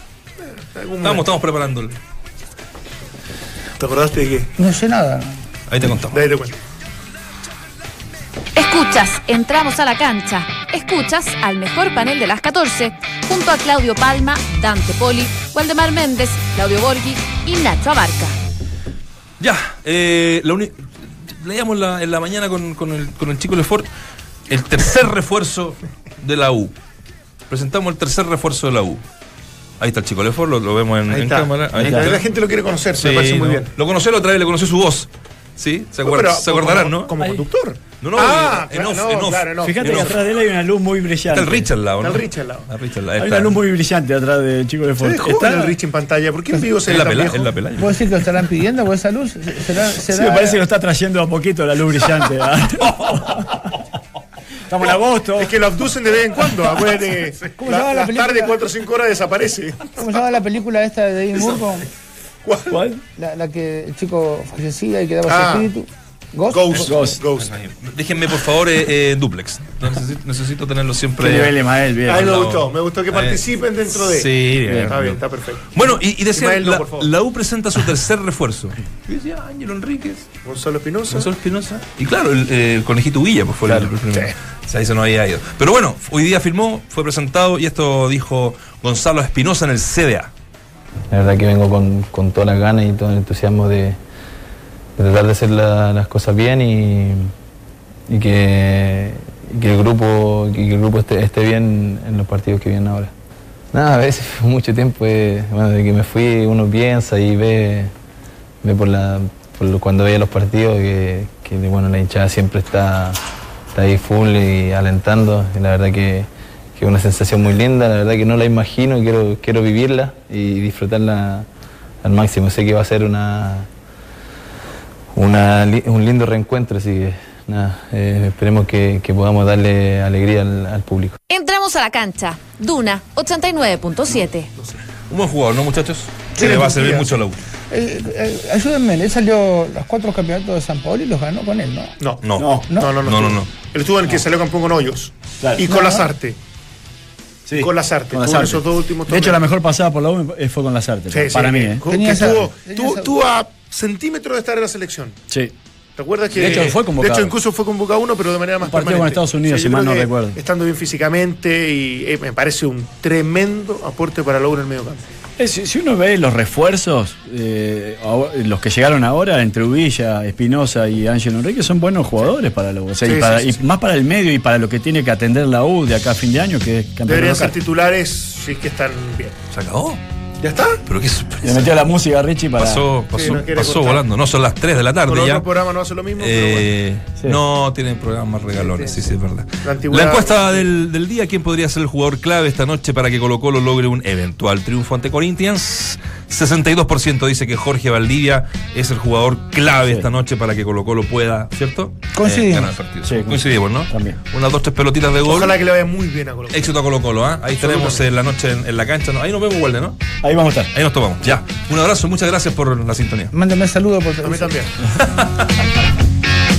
Estamos, estamos preparándolo. ¿Te acordaste de qué? No sé nada. Ahí te contamos. De ahí te cuento. Escuchas, entramos a la cancha. Escuchas al mejor panel de las 14, junto a Claudio Palma, Dante Poli, Waldemar Méndez, Claudio Borghi y Nacho Abarca. Ya, eh, la uni- leíamos en la, en la mañana con, con el, con el chico Lefort el tercer refuerzo de la U. Presentamos el tercer refuerzo de la U. Ahí está el chico Lefort, lo, lo vemos en, Ahí en está. cámara. Ahí está. La gente lo quiere conocer, me parece muy no. bien. Lo conoció la otra vez, le conoció su voz. ¿Sí? ¿Se, acuer- Pero, se acordarán, como- no? Como conductor. No, no, Ah, en claro, off, no, en off. claro, no. Fíjate En que off. atrás de él hay una luz muy brillante. Está el Rich al lado, Está ¿no? el Rich al lado. Está el Rich al lado, ahí Hay está. una luz muy brillante atrás del chico de Ford. joven el Rich en pantalla. ¿Por qué en vivo se la es la pelaya. ¿Puedo decir que lo estarán pidiendo por esa luz? ¿Será, Sí, me parece que lo está trayendo a poquito la luz brillante. ¿ah? Estamos en agosto. Es que lo abducen de vez en cuando. Acuérdate que ¿Cómo la- tardes, 4 o 5 horas desaparece. ¿Cómo se llama la película esta de David con- ¿Cuál? La, la que el chico fallecía y quedaba Ah. su espíritu. Ghost. Ghost. Ghost. Ghost. Déjenme, por favor, eh, eh, duplex. Necesito, necesito tenerlo siempre. Qué nivel, Ismael, bien. A mí me No. gustó. Me gustó que Eh, participen dentro de. Sí, bien, Está bien, bien. está perfecto. Bueno, y, y decía, Ismael, no, la, U presenta su tercer refuerzo. Yo decía, Ángelo Enríquez, Gonzalo Espinosa. Gonzalo Espinosa. Y claro, el, eh, el conejito Villa pues, fue el- el, primero. O sea, ahí se nos había ido. Pero bueno, hoy día filmó, fue presentado y esto dijo Gonzalo Espinosa en el CDA. La verdad que vengo con, con todas las ganas y todo el entusiasmo de, tratar de hacer la- las cosas bien y, que, el grupo, que el grupo esté, esté bien en los partidos que vienen ahora. Nada, a veces mucho tiempo, eh, bueno, desde que me fui uno piensa y ve, ve por la, cuando veía los partidos que, que, bueno, la hinchada siempre está, está ahí full y alentando. Y la verdad que, que es una sensación muy linda, la verdad que no la imagino, quiero, quiero vivirla y disfrutarla al máximo. Sé que va a ser una, una un lindo reencuentro, así que nada, eh, esperemos que, que podamos darle alegría al, al público. Entramos a la cancha. Duna 89.7. Un buen jugador, ¿no, muchachos? que le va a servir mucho a la U. Eh, eh, ayúdenme, él salió los cuatro campeonatos de San Paolo y los ganó con él, ¿no? No. No. No, no, no. No, no, estuvo. no. Él estuvo en el que salió campeón con Hoyos. Claro. Y con No. Lazarte. Sí. Con Lazarte. Con Estuvo en Lazarte. esos dos últimos De hecho, la mejor pasada por la U fue con las artes. Sí, sí, para mí, ¿eh? Tenía a centímetros de estar en la selección. Sí. ¿Recuerdas que De hecho, fue convocado. De hecho, incluso fue convocado uno, pero de manera más Un partido con. Estados Unidos, si mal no recuerdo. Estando bien físicamente y eh, me parece un tremendo aporte para la U en el medio campo. Eh, Si, si uno ve los refuerzos, eh, ahora- los que llegaron ahora, entre Uvilla, Espinosa y Ángel Enrique, son buenos jugadores para la U. O sea, y, Sí, para- sí, sí, y más para el medio y para lo que tiene que atender la U de acá a fin de año, que es campeón Deberían ser titulares si es que están bien. ¿Se acabó? ¿Ya está? Pero qué Le sorpresa. metió la música a Richie para. Pasó, pasó, no quiere pasó volando. No son las 3 de la tarde Con ya. otro programa no hace lo mismo, Eh, Sí. No, tienen programas más regalones, sí, sí, es verdad. La La, encuesta del, del día, ¿quién podría ser el jugador clave esta noche para que Colo Colo logre un eventual triunfo ante Corinthians? 62% dice que Jorge Valdivia es el jugador clave Sí. esta noche para que Colo Colo pueda, ¿cierto? Coincidimos. Eh, ganar el partido. Sí, Coincidimos, ¿no? También. Unas dos, tres pelotitas de gol. Ojalá que le vaya muy bien a Colo Colo. Éxito a Colo Colo, ¿ah? Ahí estaremos en la noche en, en la cancha. ¿no? Ahí nos vemos, Walde, ¿no? Ahí vamos a estar. Ahí nos tomamos. Ya. Un abrazo, muchas gracias por la sintonía. Mándame saludos por A mí también.